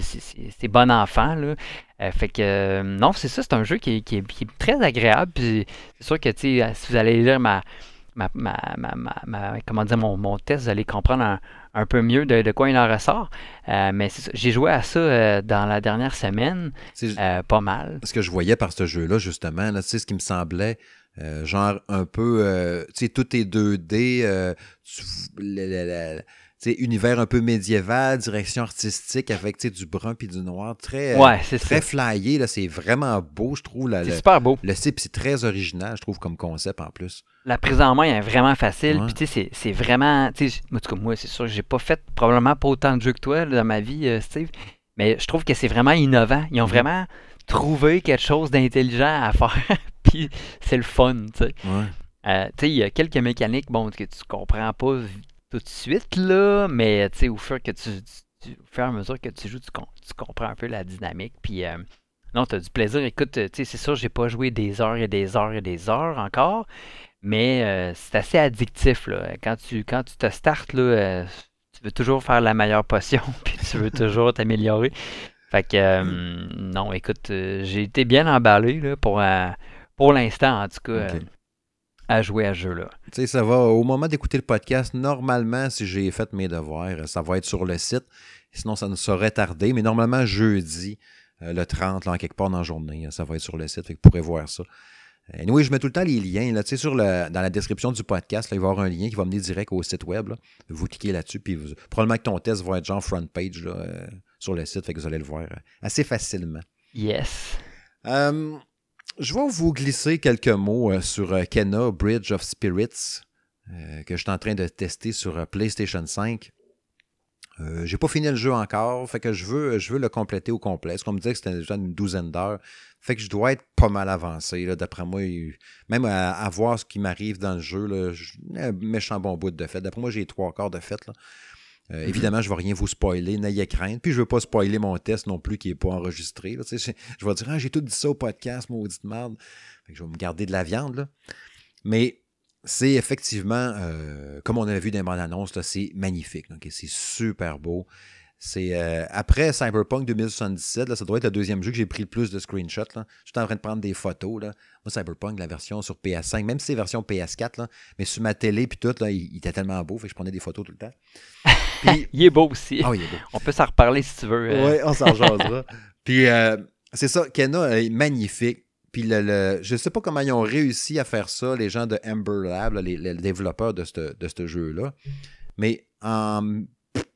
c'est bon enfant. Là. Euh, fait que euh, non, c'est ça, c'est un jeu qui est, très agréable. c'est sûr que si vous allez lire ma, ma, comment dire, mon, test, vous allez comprendre un, peu mieux de, quoi il en ressort. Euh, mais j'ai joué à ça dans la dernière semaine, pas mal. Ce que je voyais par ce jeu-là, justement, là, ce qui me semblait genre un peu, tu sais, tout est 2D, univers un peu médiéval, direction artistique avec du brun puis du noir, très, ouais, très flyé. C'est vraiment beau, je trouve. C'est super beau. Le site, c'est très original, je trouve, comme concept en plus. La prise en main est vraiment facile. Puis, c'est vraiment. En tout cas, moi, c'est sûr, j'ai pas fait probablement pas autant de jeux que toi dans ma vie, euh, Steve. Mais je trouve que c'est vraiment innovant. Ils ont mm-hmm. vraiment trouvé quelque chose d'intelligent à faire. puis, c'est le fun, tu sais. Euh, il y a quelques mécaniques bon, que tu comprends pas tout de suite, là, mais au fur, que tu, au et à mesure que tu joues, tu, comprends un peu la dynamique. Puis euh, non, tu as du plaisir. Écoute, c'est sûr, j'ai pas joué des heures et des heures et des heures encore, mais euh, c'est assez addictif. Là. Quand, tu, quand tu te startes, là, euh, tu veux toujours faire la meilleure potion, puis tu veux toujours t'améliorer. Fait que non, écoute, j'ai été bien emballé là, pour, pour l'instant, en tout cas à jouer à ce jeu-là. Tu sais, ça va, au moment d'écouter le podcast, normalement, si j'ai fait mes devoirs, ça va être sur le site. Sinon, ça ne saurait tarder. Mais normalement, jeudi, euh, le 30, là, en quelque part dans la journée, ça va être sur le site. Fait que vous pourrez voir ça. Et oui, je mets tout le temps les liens. Là, sur le, dans la description du podcast, là, il va y avoir un lien qui va mener direct au site web. Vous cliquez là-dessus, puis probablement que ton test va être genre front page là, euh, sur le site, fait que vous allez le voir euh, assez facilement. Yes. Je vais vous glisser quelques mots euh, sur euh, Kena Bridge of Spirits, euh, que je suis en train de tester sur PlayStation 5. j'ai pas fini le jeu encore, fait que je veux, je veux le compléter au complet. Ce qu'on me disait que c'était déjà une douzaine d'heures? Fait que je dois être pas mal avancé, d'après moi. Même à, voir ce qui m'arrive dans le jeu, là, méchant bon bout de fait. D'après moi, j'ai trois quarts de. Là. Euh. Évidemment, je ne vais rien vous spoiler, n'ayez crainte. Puis je ne veux pas spoiler mon test non plus qui n'est pas enregistré. je, vais dire, ah, j'ai tout dit ça au podcast, maudite merde. je vais me garder de la viande. Mais c'est effectivement, euh, comme on avait vu dans bandes annonces, c'est magnifique. C'est super beau. C'est euh, après Cyberpunk 2077, là, ça doit être le deuxième jeu que j'ai pris le plus de screenshots. Je suis en train de prendre des photos. Là. Moi, Cyberpunk, la version sur PS5, même si c'est version PS4, là, mais sur ma télé puis tout, là, il, était tellement beau, fait que je prenais des photos tout le temps. il est beau aussi. Oh, il est beau. On peut s'en reparler si tu veux. Oui, on s'en jasera. puis euh, c'est ça, Kena est magnifique. Puis le, je ne sais pas comment ils ont réussi à faire ça, les gens de Ember Lab, les, développeurs de ce jeu-là. Mais en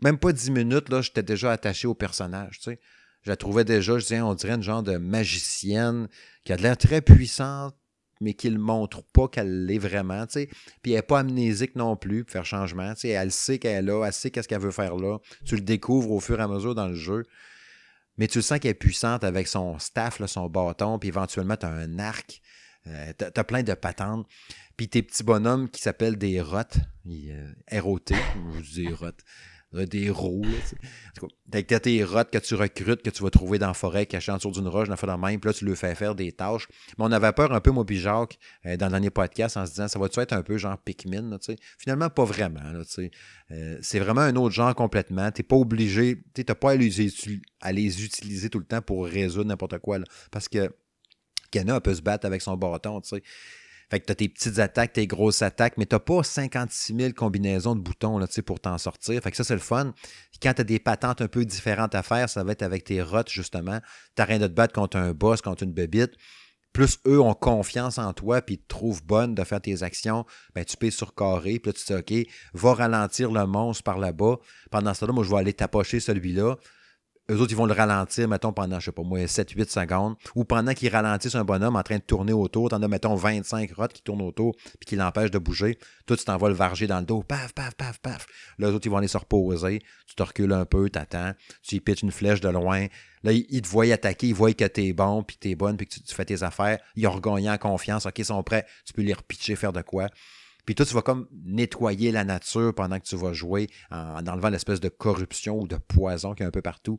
même pas dix minutes, là, j'étais déjà attaché au personnage. Tu sais. Je la trouvais déjà, je disais, on dirait une genre de magicienne qui a de l'air très puissante, mais qui ne montre pas qu'elle l'est vraiment. Tu sais. Puis elle n'est pas amnésique non plus pour faire changement. Elle sait qu'elle est là, elle sait qu'est-ce qu'elle veut faire là. Tu le découvres au fur et à mesure dans le jeu. Mais tu sens qu'elle est puissante avec son staff, son bâton, puis éventuellement, tu as un arc. Euh, tu as, plein de patentes. Puis tes petits bonhommes qui s'appellent des rottes, euh, ROT, je dis des roues. T'as tes rottes que tu recrutes, que tu vas trouver dans la forêt, cachées en dessous d'une roche, dans la même, puis là, tu leur fais faire des tâches. Mais on avait peur un peu, moi puis Jacques, euh, dans le dernier podcast, en se disant, ça va-tu être un peu genre Pikmin, Finalement, pas vraiment, euh, c'est vraiment un autre genre complètement. T'es pas obligé, tu n'as pas à les, utiliser tout le temps pour résoudre n'importe quoi, parce que Kenna peut se battre avec son bâton, tu sais. Fait que tu tes petites attaques, tes grosses attaques, mais tu n'as pas 56 000 combinaisons de boutons là, pour t'en sortir. Fait que ça, c'est le fun. quand tu as des patentes un peu différentes à faire, ça va être avec tes rottes, justement. Tu rien de te battre contre un boss, contre une bébite. Plus eux ont confiance en toi, puis te trouvent bonne de faire tes actions, ben, tu peux surcarrer, puis là, tu dis, OK, va ralentir le monstre par là-bas. Pendant ce temps-là, moi, je vais aller tapocher celui-là eux autres, ils vont le ralentir, mettons, pendant, je sais pas moi, 7-8 secondes, ou pendant qu'ils ralentissent un bonhomme en train de tourner autour, t'en as, mettons, 25 rottes qui tournent autour, puis qui l'empêchent de bouger. Toi, tu t'envoies le varger dans le dos, paf, paf, paf, paf. Là, eux autres, ils vont aller se reposer. Tu te recules un peu, t'attends, tu y pitches une flèche de loin. Là, ils te voient attaquer, ils voient que t'es bon, puis t'es bonne, puis que tu, fais tes affaires. Ils ont regagné en confiance. OK, ils sont prêts. Tu peux les repitcher, faire de quoi. Puis toi, tu vas comme nettoyer la nature pendant que tu vas jouer en, enlevant l'espèce de corruption ou de poison qui est un peu partout.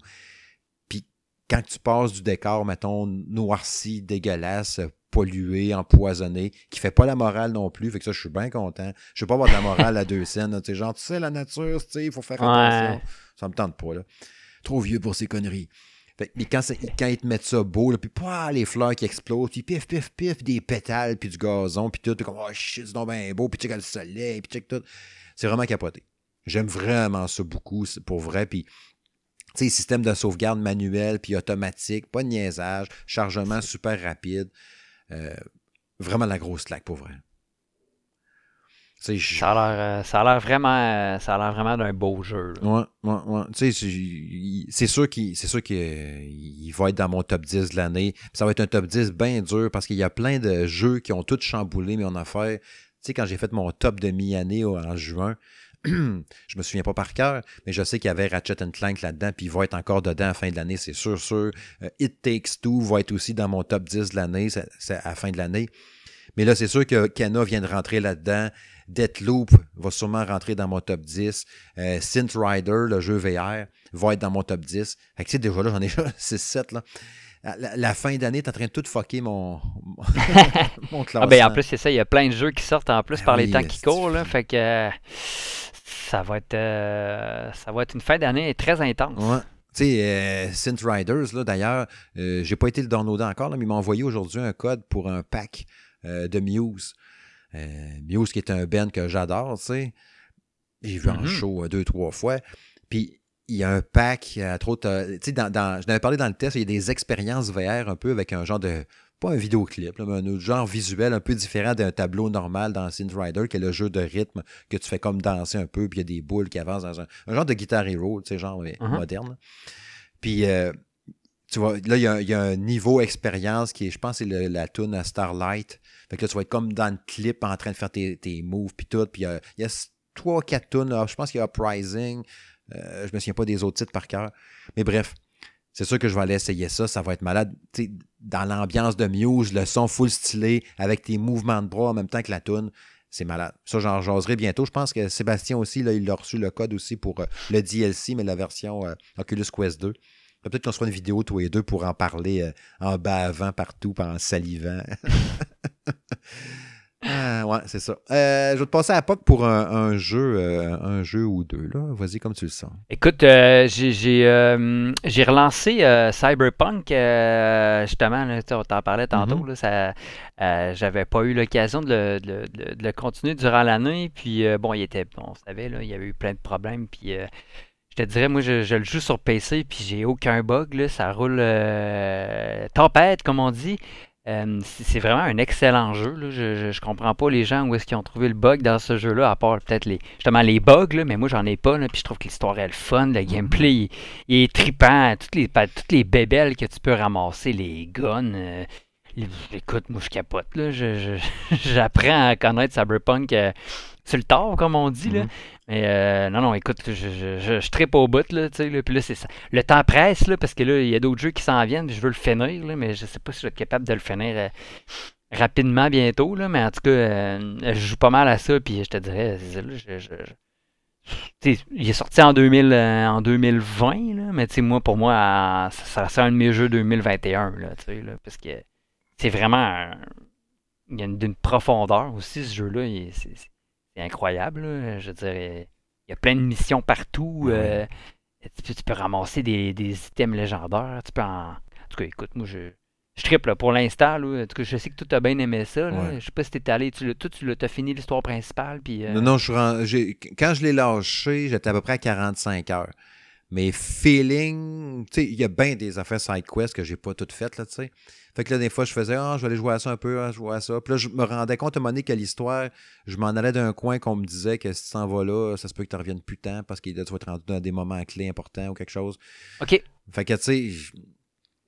Puis quand tu passes du décor, mettons, noirci, dégueulasse, pollué, empoisonné, qui fait pas la morale non plus. Fait que ça, je suis bien content. Je veux pas avoir de la morale à deux scènes. Tu sais, genre, tu sais, la nature, tu sais, il faut faire attention. Ça me tente pas, là. Trop vieux pour ces conneries. Mais quand, quand, ils te mettent ça beau, là, puis pas les fleurs qui explosent, puis pif, pif, pif, des pétales, puis du gazon, puis tout, comme, oh shit, c'est donc bien beau, puis check le soleil, puis check tout. C'est vraiment capoté. J'aime vraiment ça beaucoup, pour vrai, puis tu sais, système de sauvegarde manuel, puis automatique, pas de niaisage, chargement super rapide. Euh, vraiment la grosse claque, pour vrai. Ça a l'air, euh, ça a l'air vraiment, euh, ça a l'air vraiment d'un beau jeu. Ouais, ouais, ouais. Tu sais, c'est sûr qu'il, c'est sûr qu'il va être dans mon top 10 de l'année. Ça va être un top 10 bien dur parce qu'il y a plein de jeux qui ont tous chamboulé mais en affaire. Tu sais, quand j'ai fait mon top de mi-année en juin, je me souviens pas par cœur, mais je sais qu'il y avait Ratchet Clank là-dedans, puis il va être encore dedans à la fin de l'année, c'est sûr, sûr. Euh, It Takes Two va être aussi dans mon top 10 de l'année, c'est à la fin de l'année. Mais là, c'est sûr que Kena vient de rentrer là-dedans. Deathloop va sûrement rentrer dans mon top 10. Euh, Synth Rider, le jeu VR, va être dans mon top 10. Fait que, déjà là, j'en ai 6-7 là. La, fin d'année, t'es en train de tout fucker mon, mon classement. Ah ben en plus, c'est ça, il y a plein de jeux qui sortent en plus ben par les temps qui courent. Là, fait que ça va être, euh, ça va être une fin d'année très intense. Ouais. Tu sais, euh, Synth Riders, là, d'ailleurs, euh, j'ai pas été le downloader encore, mais il m'a envoyé aujourd'hui un code pour un pack de Muse. Muse qui est un band que j'adore, tu sais. J'ai vu en mm-hmm. show deux, trois fois. Puis il y a un pack, trop. Tu sais, dans, dans, je n'avais parlé dans le test, il y a des expériences VR un peu avec un genre de pas un vidéoclip, mais un autre genre visuel un peu différent d'un tableau normal dans Synth Rider, qui est le jeu de rythme que tu fais comme danser un peu, puis il y a des boules qui avancent dans un, genre de Guitar Hero, tu sais, genre uh-huh. moderne. Puis, euh, tu vois, là, il y, a, un niveau expérience qui est, je pense, c'est la tune à Starlight. Fait que là, tu vas être comme dans le clip en train de faire tes, moves, puis tout. Puis il y a, trois, quatre tunes, je pense qu'il y a Uprising. Euh, je me souviens pas des autres titres par cœur. Mais bref, c'est sûr que je vais aller essayer ça, ça va être malade. dans l'ambiance de Muse, le son full stylé, avec tes mouvements de bras en même temps que la toune, c'est malade. Ça, j'en jaserai bientôt. Je pense que Sébastien aussi, là, il a reçu le code aussi pour euh, le DLC, mais la version euh, Oculus Quest 2. Peut-être qu'on se fera une vidéo tous les deux pour en parler euh, en bavant partout, en salivant. Ah, ouais, c'est ça. Euh, je vais te passer à POC pour un, un jeu, euh, un jeu ou deux. là. Vas-y comme tu le sens. Écoute, j'ai relancé Cyberpunk, justement, là, on t'en parlait tantôt, là, ça, euh, j'avais pas eu l'occasion de le, de le- de le- de le continuer durant l'année, puis bon, il était, on savait, là, il y avait eu plein de problèmes, puis je te dirais, moi, je, je le joue sur PC, puis j'ai aucun bug, là, ça roule euh, tempête, comme on dit. Euh, c'est vraiment un excellent jeu. Là. Je, je, je comprends pas les gens où est-ce qu'ils ont trouvé le bug dans ce jeu-là, à part peut-être les justement les bugs, là, mais moi j'en ai pas. Là, puis je trouve que l'histoire est le fun, le gameplay il, il est trippant, toutes les, pa- toutes les bébelles que tu peux ramasser, les guns. euh, les- écoute, moi je capote. Je, j'apprends à connaître Cyberpunk euh, sur le tard, comme on dit. Là. Mhm. Mais euh, non, non, écoute, je, je, je, je trippe au bout, là, tu sais, là, puis là, c'est ça. Le temps presse, là, parce que là, il y a d'autres jeux qui s'en viennent, puis je veux le finir, là, mais je sais pas si je vais être capable de le finir euh, rapidement bientôt, là, mais en tout cas, euh, je joue pas mal à ça, puis je te dirais, je, il est sorti en, 2000, euh, en 2020, là, mais tu sais, moi, pour moi, ça, ça sera un de mes jeux 2021, là, tu sais, là, parce que c'est vraiment... un- il y a une, d'une profondeur aussi, ce jeu-là, c'est c'est- incroyable, là, je dirais. Il y a plein de missions partout. Ouais. euh, tu, peux, tu peux ramasser des, des items légendaires. Tu peux en... En tout cas, écoute, moi, je, je triple pour l'instant. En tout cas, je sais que tu as bien aimé ça. Là. Ouais. Je sais pas si t'es allé. Tu l'as, fini l'histoire principale. Puis, euh, Non, non, je suis quand je l'ai lâché, j'étais à peu près à 45 heures. Mais feeling, tu sais, il y a bien des affaires side quest que j'ai pas toutes faites, là, tu sais. Fait que là, des fois, je faisais, ah, je vais aller jouer à ça un peu, ah, je à ça. Puis là, je me rendais compte à un moment donné que l'histoire, je m'en allais d'un coin qu'on me disait que si tu t'en vas là, ça se peut que tu reviennes plus tant parce que là, tu vas te rendre dans des moments clés importants ou quelque chose. OK. Fait que, tu sais, je-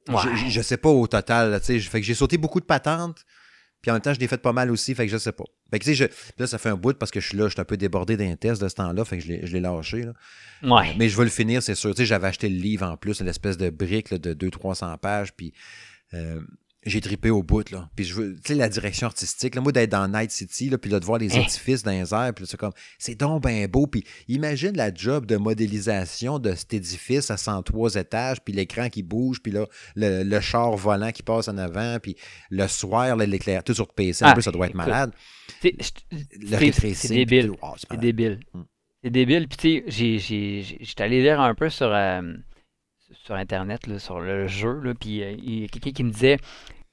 Ouais. je, je sais pas au total, tu sais. Fait que j'ai sauté beaucoup de patentes. Puis en même temps, je l'ai fait pas mal aussi, fait que je sais pas. Fait que, tu sais, je- là, ça fait un bout parce que je suis là, je suis un peu débordé d'un test de ce temps-là, fait que je l'ai je l'ai lâché, là. Ouais. Mais je vais le finir, c'est sûr. Tu sais, j'avais acheté le livre en plus, l'espèce de brique là, de 200-300 pages, puis euh, j'ai trippé au bout, là. Puis je veux, tu sais, la direction artistique, là, moi, d'être dans Night City, là, puis là, de voir les Hein? édifices dans les airs, puis c'est comme, c'est donc ben beau. Puis imagine la job de modélisation de cet édifice à 103 étages, puis l'écran qui bouge, puis là, le, le char volant qui passe en avant, puis le soir, l'éclair, tout sur le PC, en Ah, plus, ça doit être malade. C'est, débile. Ah, c'est débile. Mm. C'est débile. Puis tu sais, j'étais allé lire un peu sur, euh, sur Internet, là, sur le jeu, là, puis euh, il y a quelqu'un qui me disait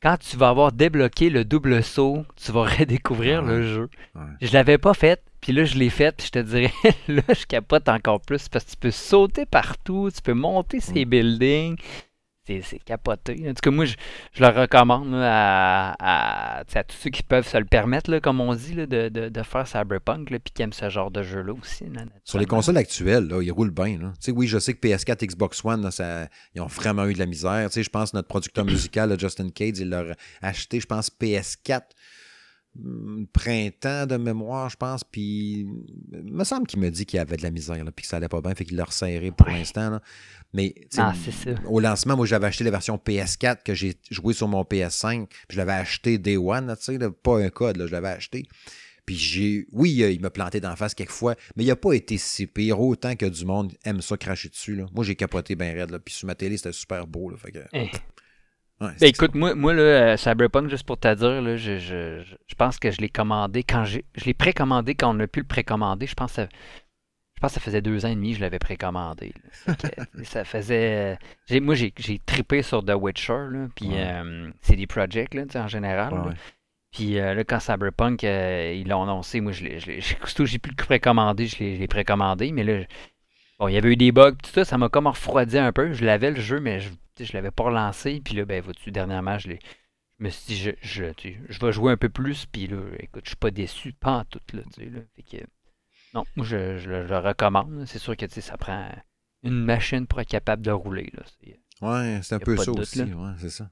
quand tu vas avoir débloqué le double saut, tu vas redécouvrir Ouais. le jeu. Ouais. Je l'avais pas fait, puis là je l'ai fait, puis je te dirais, là je capote encore plus parce que tu peux sauter partout, tu peux monter ces Mm. buildings. C'est capoté. En tout cas, moi, je, je le recommande là, à, à, tous ceux qui peuvent se le permettre, là, comme on dit, là, de, de, de faire Cyberpunk, puis qui aiment ce genre de jeu-là aussi. Sur les consoles actuelles, là, ils roulent bien. oui, je sais que PS4, Xbox One, ça, ils ont vraiment eu de la misère. Je pense que notre producteur musical, Justin Cage, il leur a acheté, je pense, PS4 hum, printemps de mémoire, je pense, puis il me semble qu'il me dit qu'il y avait de la misère, là, puis que ça allait pas bien, fait qu'il l'a resserré pour Ouais. l'instant. Mais Ah, au lancement, moi, j'avais acheté la version PS4 que j'ai joué sur mon PS5, puis je l'avais acheté Day One, là, là, pas un code, là, je l'avais acheté. Puis j'ai. Oui, il m'a planté d'en face quelques fois, mais il a pas été si pire, autant que du monde aime ça cracher dessus. Là. Moi, j'ai capoté bien raide. Là. Puis sur ma télé, c'était super beau. Là. Fait que, Eh. Ouais, Ben, c'est écoute, moi, moi là, euh, Cyberpunk, juste pour te dire, là, je, je, je- pense que je l'ai commandé quand j'ai. Je l'ai précommandé quand on a pu le précommander. Je pense que ça, je pense que ça faisait deux ans et demi que je l'avais précommandé. là. Que, ça faisait. moi, j'ai, j'ai trippé sur The Witcher, là, puis Ouais. euh, CD Projekt, là, tu sais, en général. Ouais, là. Puis euh, là, quand Cyberpunk, euh, ils l'ont annoncé, moi, je l'ai, je l'ai, que j'ai pu le précommander, je l'ai, je l'ai précommandé. Mais là, bon, il y avait eu des bugs, tout ça, ça m'a comme refroidi un peu. Je l'avais le jeu, mais je, je l'avais pas relancé. Puis là, ben, vois-tu, dernièrement, je l'ai. Je me suis dit, je, je, tu sais, je vais jouer un peu plus. Puis là, écoute, je suis pas déçu, pas en tout, là, tu sais, là. Fait que, non, moi, je, je le, recommande. C'est sûr que, tu sais, ça prend une machine pour être capable de rouler, là. Ouais, c'est un peu ça doute, aussi. Ouais, c'est ça.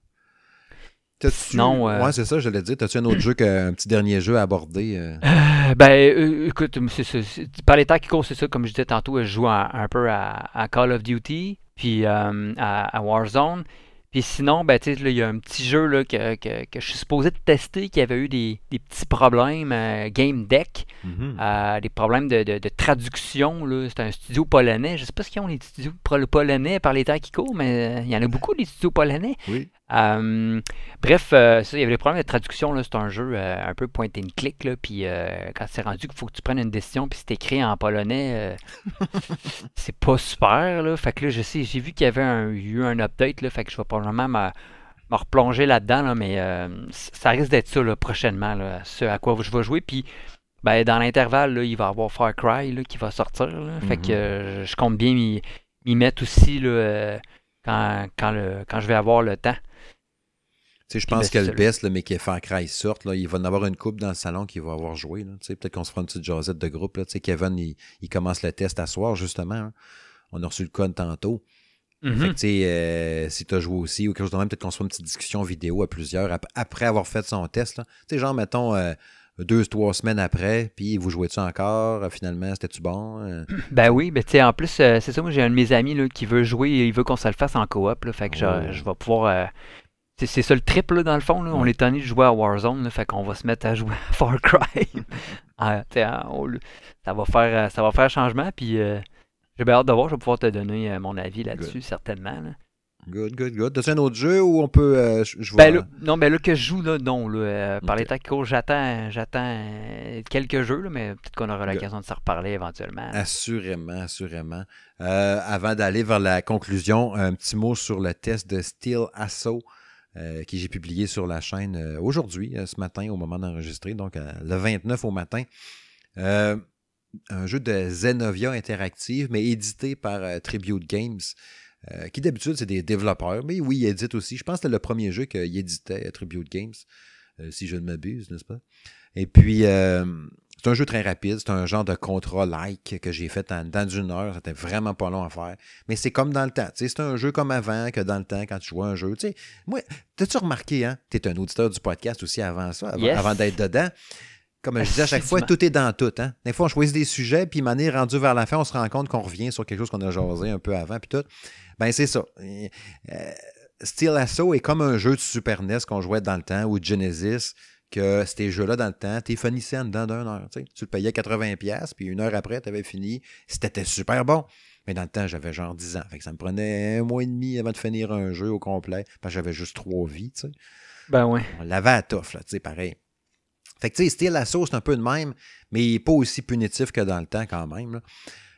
Sinon, euh, Ouais, c'est ça, je l'ai dit. T'as-tu un autre jeu, que, un petit dernier jeu à aborder euh? Euh, ben, écoute, c'est Par les temps qui courent, c'est ça. Comme je disais tantôt, je joue un, un peu à, à Call of Duty, puis euh, à, à Warzone. Puis sinon, ben, il y a un petit jeu là, que, que, que je suis supposé de tester qui avait eu des, des petits problèmes, euh, Game Deck, Mhm. euh, des problèmes de, de- de traduction. là. C'est un studio polonais. Je sais pas ce qu'ils ont les studios polonais par les temps qui courent, mais il y en a beaucoup, les studios polonais. Oui. Euh, bref, euh, ça, il y avait des problèmes de traduction. C'est un jeu euh, un peu point and click. Là, puis quand c'est rendu qu'il faut que tu prennes une décision, puis c'est écrit en polonais, c'est pas super. Là. Fait que là, je sais, j'ai vu qu'il y avait un- eu un update. Là, fait que je vais probablement me, me replonger là-dedans. Là, mais ça risque d'être ça là, prochainement, là, ce à quoi je vais jouer. Puis ben, dans l'intervalle, il va y avoir Far Cry là, qui va sortir. là. Fait que Mhm. euh, je compte bien m'y mettre aussi là, quand, quand, le, quand je vais avoir le temps. Sais, je pense ben, que c'est le ça, best, là, mais que Far Cry sorte, là, il va en avoir une coupe dans le salon qui va avoir joué. là. Tu sais, Peut-être qu'on se fera une petite jasette de groupe. Là. Tu sais, Kevin, il, il commence le test à soir, justement. hein. On a reçu le code tantôt. Fait Mhm. que, tu sais, euh, si tu as joué aussi ou quelque chose de même, peut-être qu'on se fera une petite discussion vidéo à plusieurs ap- après avoir fait son test. là. Tu sais, genre, mettons, euh, deux, trois semaines après, puis vous jouez-tu encore? Euh, Finalement, c'était-tu bon? Euh, Ben oui, ben tu sais, en plus, euh, c'est ça, moi j'ai un de mes amis là, qui veut jouer, il veut qu'on se le fasse en coop, là, fait que je- Oh. je, vais pouvoir... c'est ça le trip, là, dans le fond, là, on est tanné de jouer à Warzone, là, fait qu'on va se mettre à jouer à Far Cry. Ah, hein, lieu- ça, va faire, euh, ça va faire changement, puis euh, j'ai bien hâte de voir, je vais pouvoir te donner euh, mon avis là-dessus, certainement. là. good, good, good. T'as-tu un autre jeu où on peut. euh, je Ben là, non, ben là que je joue, là, non. Là, par les temps qui courent, j'attends, j'attends quelques jeux, là, mais peut-être qu'on aura l'occasion de s'en reparler éventuellement. Assurément, assurément. Avant d'aller vers la conclusion, un petit mot sur le test de Steel Assault euh, que j'ai publié sur la chaîne euh, aujourd'hui, euh, ce matin, au moment d'enregistrer, donc le 29 au matin. Un jeu de Zenovia Interactive, mais édité par Tribute Games, qui d'habitude, c'est des développeurs, mais oui, ils éditent aussi. Je pense que c'était le premier jeu qu'il éditait, euh, Tribute Games, si je ne m'abuse, n'est-ce pas? Et puis, c'est un jeu très rapide. C'est un genre de contrat-like que j'ai fait en dedans d'une heure. C'était vraiment pas long à faire. Mais c'est comme dans le temps. C'est un jeu comme avant que dans le temps, quand tu jouais à un jeu. Tu sais, moi, t'as-tu remarqué, hein? T'es un auditeur du podcast aussi avant ça, avant, Yes. avant d'être dedans. Comme je disais à chaque fois, tout est dans tout. Hein? Des fois, on choisit des sujets, puis manière rendu vers la fin, on se rend compte qu'on revient sur quelque chose qu'on a jasé un peu avant, puis tout. Ben, c'est ça. Euh, Steel Assault est comme un jeu de Super NES qu'on jouait dans le temps, ou Genesis, que ces jeux-là, dans le temps, tu finissais en dedans d'une heure. Tu le payais 80$, puis une heure après, tu avais fini. C'était super bon. Mais dans le temps, j'avais genre 10 ans. Fait que ça me prenait un mois et demi avant de finir un jeu au complet, parce que j'avais juste trois vies. tu sais. Ben ouais. On l'avait à tough, là, tu sais, pareil. Fait que, tu sais, Steel Assault, c'est un peu de même, mais il n'est pas aussi punitif que dans le temps, quand même. là.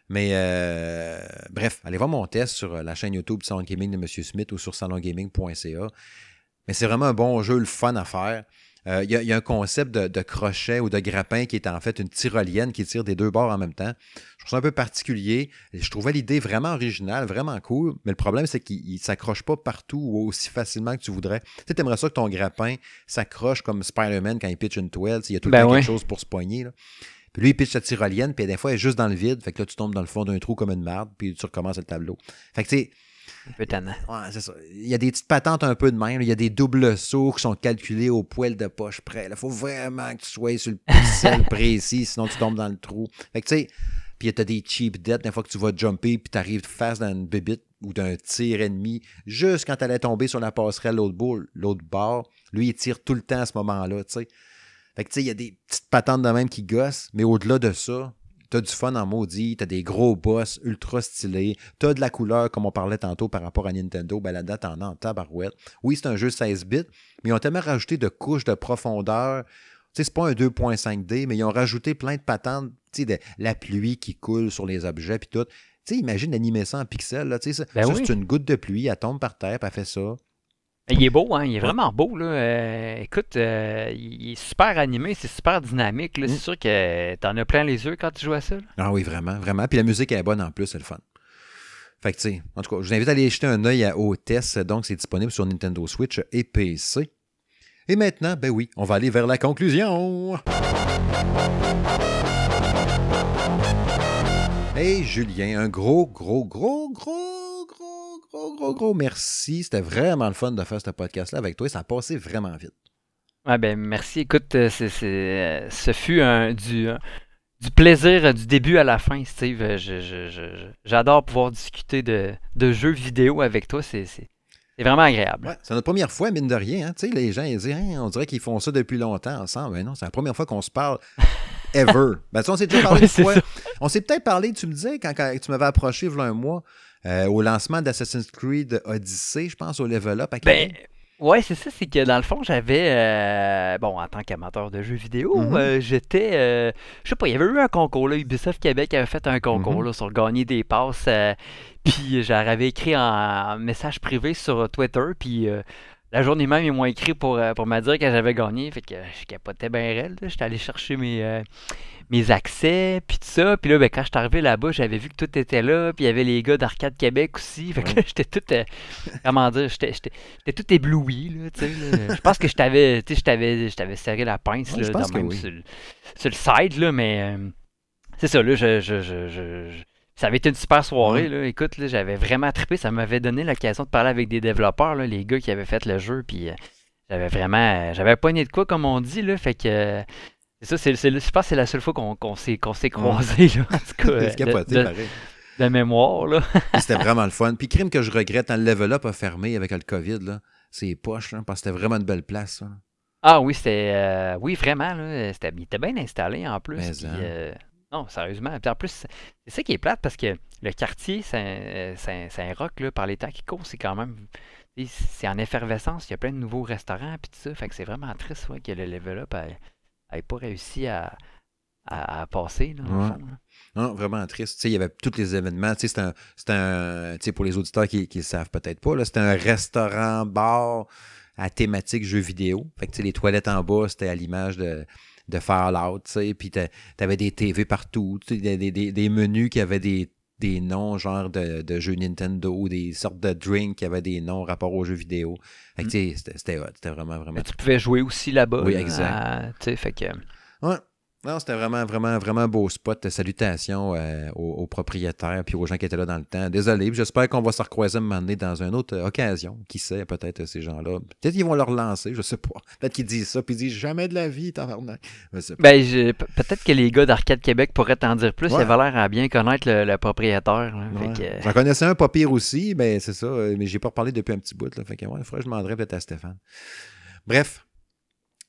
Mais euh, bref, allez voir mon test sur euh, la chaîne YouTube Salon Gaming de M. Smith ou sur salongaming.ca. Mais c'est vraiment un bon jeu, le fun à faire. Euh, Il y, a- il y a un concept de, de crochet ou de grappin qui est en fait une tyrolienne qui tire des deux bords en même temps. Je trouve ça un peu particulier. Je trouvais l'idée vraiment originale, vraiment cool. Mais le problème, c'est qu'il ne s'accroche pas partout ou aussi facilement que tu voudrais. Tu sais, aimerais ça que ton grappin s'accroche comme Spider-Man quand il pitch une toile. Tu sais, Il y a tout le Ben temps ouais. quelque chose pour se poigner. là. Puis lui, il pitch sa tyrolienne, puis des fois, elle est juste dans le vide. Fait que là, tu tombes dans le fond d'un trou comme une marde, puis tu recommences le tableau. Fait que tu sais, Un peu tannant. Ouais, c'est ça. Il y a des petites patentes un peu de même. Il y a des doubles sauts qui sont calculés au poil de poche près. Il faut vraiment que tu sois sur le pixel précis, sinon tu tombes dans le trou. Fait que tu sais, puis tu as des cheap deaths, des fois que tu vas jumper, puis tu arrives face dans une bébite ou d'un tir ennemi, juste quand tu allais tomber sur la passerelle l'autre bord, l'autre bord, lui, il tire tout le temps à ce moment-là, tu sais. Fait que tu sais, il y a des petites patentes de même qui gossent, mais au-delà de ça, T'as du fun en maudit, t'as des gros boss ultra stylés, t'as de la couleur, comme on parlait tantôt par rapport à Nintendo, ben là-dedans, t'en as en tabarouette. Oui, c'est un jeu 16 bits, mais ils ont tellement rajouté de couches de profondeur. Tu sais, c'est pas un 2.5D, mais ils ont rajouté plein de patentes, tu sais, de la pluie qui coule sur les objets, puis tout. Tu sais, imagine animer ça en pixels, là, tu sais, ça, Ben oui. une goutte de pluie, elle tombe par terre, puis elle fait ça. Il est beau, hein? Il est vraiment beau, là. Euh, écoute, euh, il est super animé, c'est super dynamique, là. Mm. C'est sûr que t'en as plein les yeux quand tu joues à ça, là. Ah oui, vraiment, vraiment. Puis la musique est bonne en plus, c'est le fun. Fait que, tu sais, en tout cas, je vous invite à aller jeter un œil à- test. Donc, c'est disponible sur Nintendo Switch et PC. Et maintenant, ben oui, on va aller vers la conclusion. Hey Julien, un gros, gros, gros, gros, gros, gros, gros, merci. C'était vraiment le fun de faire ce podcast-là avec toi. Ça a passé vraiment vite. Ouais, ben merci. Écoute, euh, c'est, c'est, euh, ce fut un, du, plaisir euh, du début à la fin, Steve. Euh, je- je- je- je- j'adore pouvoir discuter de, de jeux vidéo avec toi. C'est, vraiment agréable. Ouais, c'est notre première fois, mine de rien. hein. Tu sais, les gens, ils disent, Hein, on dirait qu'ils font ça depuis longtemps ensemble. Mais non, c'est la première fois qu'on se parle ever. ben, tu sais, on s'est déjà parlé Ouais, une c'est fois. ça. On s'est peut-être parlé, tu me disais, quand, quand tu m'avais approché il y a un mois, euh, au lancement d'Assassin's Creed Odyssey, je pense, au Level Up à Ben. Ouais, c'est ça, c'est que dans le fond, j'avais, euh, bon, en tant qu'amateur de jeux vidéo, Mhm. euh, j'étais, euh, je sais pas, il y avait eu un concours, là, Ubisoft Québec avait fait un concours, Mhm. là, sur gagner des passes, puis j'avais écrit en, en message privé sur Twitter, puis euh, la journée même, ils m'ont écrit pour, euh, pour me dire que j'avais gagné, fait que je capotais bien raide, j'étais allé chercher mes, euh, mes accès, puis tout ça, puis là, ben, quand je suis arrivé là-bas, j'avais vu que tout était là, puis il y avait les gars d'Arcade Québec aussi, fait que Ouais. j'étais tout, euh, comment dire, j'étais... tout ébloui, là, tu sais. là. Je pense que je t'avais, tu sais, je t'avais, je t'avais serré la pince, Ouais, là, même oui. sur, le, sur le side, là, mais euh, c'est ça, là, je- ça avait été une super soirée, là. Écoute, là, j'avais vraiment trippé, ça m'avait donné l'occasion de parler avec des développeurs, là, les gars qui avaient fait le jeu, puis euh, j'avais vraiment, euh, j'avais pogné de quoi, comme on dit, là, fait que... euh, c'est ça, c'est, c'est- je pense que c'est la seule fois qu'on, qu'on s'est, qu'on s'est croisés, là, en tout cas, euh, capoté, de, de- mémoire, là. C'était vraiment le fun. Puis crime que je regrette, quand le level up a fermé avec le COVID, là, c'est poche, là, parce que c'était vraiment une belle place. Ah oui, c'était. euh, oui, vraiment, là. C'était, il était bien installé en plus. Puis, hein. euh, non, sérieusement. Puis en plus, c'est ça qui est plate parce que le quartier Saint- euh, Saint- Saint-Roch, là, par les temps qui courent, c'est quand même. C'est en effervescence. Il y a plein de nouveaux restaurants puis tout ça. Fait que c'est vraiment triste ouais, que le level up n'ait pas réussi à, à, à passer, là, Ouais. fond, là. Non, vraiment triste. Tu sais, il y avait tous les événements. Tu sais, c'est un, c'est un- tu sais, pour les auditeurs qui ne le savent peut-être pas, là, c'était un restaurant, bar à thématique jeux vidéo. Fait que tu sais, les toilettes en bas, c'était à l'image de, de Fallout, tu sais, puis tu avais des TV partout, tu sais, des, des- des- menus qui avaient des, des noms genre de, de jeux Nintendo, des sortes de drinks qui avaient des noms rapport aux jeux vidéo. Fait que tu sais, c'était- c'était hot, c'était vraiment, vraiment Mais tu pouvais jouer aussi là-bas. Oui, exact. tu sais, fait que. Ouais. Non, c'était vraiment, vraiment, vraiment un beau spot. Salutations euh, aux, aux propriétaires puis aux gens qui étaient là dans le temps. Désolé, j'espère qu'on va se recroiser un moment donné dans une autre euh, occasion. Qui sait, peut-être ces gens-là. Peut-être qu'ils vont leur lancer, je sais pas. Peut-être qu'ils disent ça, puis ils disent jamais de la vie, tabarnak. Ben, je- peut-être que les gars d'Arcade Québec pourraient t'en dire plus. Ouais. Il avait l'air à bien connaître le, le propriétaire. Ouais. que, euh, J'en connaissais un pas pire aussi, mais c'est ça. Mais j'ai pas reparlé depuis un petit bout. Là, fait que ouais, il faudrait que je demanderais peut-être à Stéphane. Bref.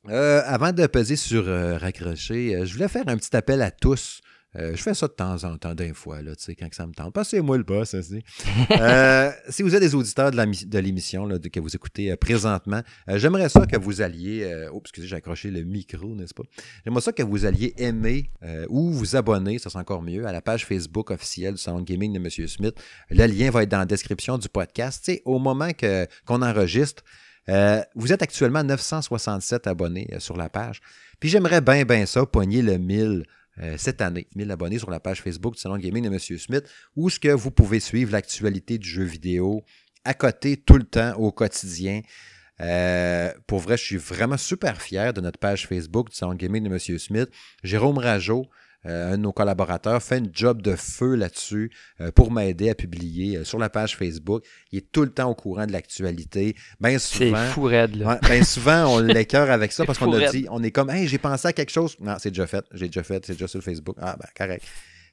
Euh, avant de peser sur euh, raccrocher, euh, je voulais faire un petit appel à tous. Je fais ça de temps en temps, d'un fois, là, tu sais, quand que ça me tente. Parce que c'est moi le boss. Euh, si vous êtes des auditeurs de l'émission de- que vous écoutez présentement, j'aimerais ça que vous alliez. oh, excusez, j'ai accroché le micro, n'est-ce pas? J'aimerais ça que vous alliez aimer ou vous abonner, ça c'est encore mieux, à la page Facebook officielle du Salon Gaming de M. Smith. Le lien va être dans la description du podcast. Tu sais, au moment qu'on enregistre, euh, vous êtes actuellement 967 abonnés euh, sur la page. Puis j'aimerais bien, bien ça, pogner le 1000 euh, cette année. 1000 abonnés sur la page Facebook du Salon Gaming de M. Smith, où ce que vous pouvez suivre l'actualité du jeu vidéo à côté tout le temps, au quotidien. Pour vrai, je suis vraiment super fier de notre page Facebook du Salon Gaming de M. Smith. Jérôme Rajo, euh, un de nos collaborateurs, fait une job de feu là-dessus euh, pour m'aider à publier euh, sur la page Facebook. Il est tout le temps au courant de l'actualité. Bien c'est souvent. fou raide, là. Ben souvent, on l'écœure avec ça parce qu'on a dit, on est comme, hey, j'ai pensé à quelque chose. Non, c'est déjà fait. J'ai déjà fait. C'est déjà sur Facebook. Ah, ben, correct.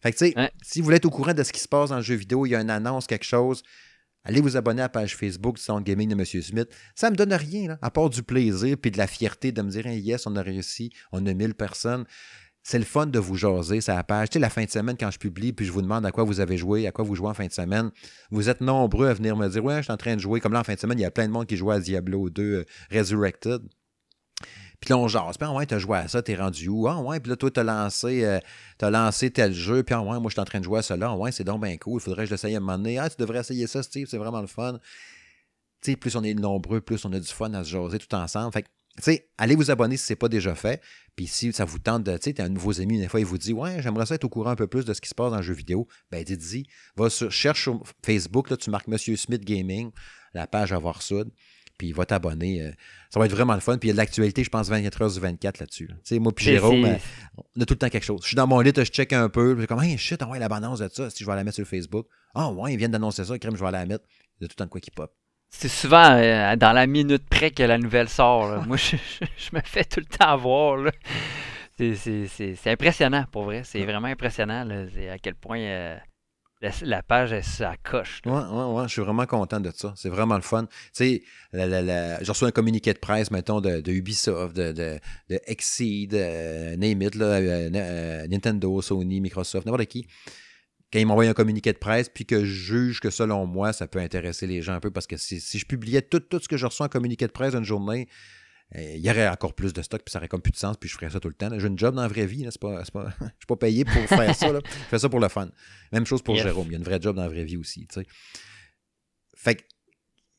Fait que, tu sais, si vous voulez être au courant de ce qui se passe dans le jeu vidéo, il y a une annonce, quelque chose, allez vous abonner à la page Facebook du Sound Gaming de M. Smith. Ça me donne rien, là, à part du plaisir puis de la fierté de me dire, Hey, yes, on a réussi, on a 1000 personnes. C'est le fun de vous jaser, la page. Tu sais, la fin de semaine, quand je publie, puis je vous demande à quoi vous avez joué, à quoi vous jouez en fin de semaine, vous êtes nombreux à venir me dire Ouais, je suis en train de jouer. Comme là, en fin de semaine, il y a plein de monde qui joue à Diablo 2 euh, Resurrected. Puis là, on jase. Puis, ah ouais, t'as joué à ça, t'es rendu où? Ah ouais, puis là, toi, t'as lancé, euh, lancé tel jeu. Puis, ah ouais, moi, je suis en train de jouer à cela. Ah ouais, c'est donc bien cool. Faudrait que je l'essaye à un moment donné. Ah, tu devrais essayer ça, Steve, c'est vraiment le fun. Tu sais, plus on est nombreux, plus on a du fun à se jaser tout ensemble. Fait que, sais, allez vous abonner si ce n'est pas déjà fait. Puis si ça vous tente de, tu sais, un nouveau ami, une fois, il vous dit, ouais, j'aimerais ça être au courant un peu plus de ce qui se passe dans le jeu vidéo. Ben, dites-y, va sur, cherche sur Facebook, là, tu marques Monsieur Smith Gaming, la page Avoir Sud, puis va t'abonner. euh, ça va être vraiment le fun. Puis il y a de l'actualité, je pense, 24 heures sur 24 là-dessus. là. Tu sais, moi, puis Jérôme, euh, on a tout le temps quelque chose. Je suis dans mon lit, je check un peu, puis je suis comme, hey, shit, ah ouais, la bande de ça, si je vais la mettre sur Facebook. Ah ouais, ils viennent d'annoncer ça, crème, je vais la mettre. Il y a tout le temps de quoi qui pop. C'est souvent euh, dans la minute près que la nouvelle sort. là. Moi, je, je- je me fais tout le temps voir. C'est- impressionnant, pour vrai. C'est vraiment impressionnant. là. À quel point euh, la, la page, elle, ça coche. là. Ouais, ouais, je suis vraiment content de ça. C'est vraiment le fun. Tu sais, la, j'ai reçu un communiqué de presse, mettons, de, de Ubisoft, de, de, de Exceed, euh, name it, là, Nintendo, Sony, Microsoft, n'importe qui. Quand ils m'envoient un communiqué de presse, puis que je juge que selon moi, ça peut intéresser les gens un peu, parce que si, je publiais tout, tout ce que je reçois en communiqué de presse une journée, euh, il y aurait encore plus de stock, puis ça aurait comme plus de sens, puis je ferais ça tout le temps. J'ai une job dans la vraie vie, c'est pas, pas, je suis pas payé pour faire ça. Je fais ça pour le fun. Même chose pour Jérôme, il y a une vraie job dans la vraie vie aussi. Fait que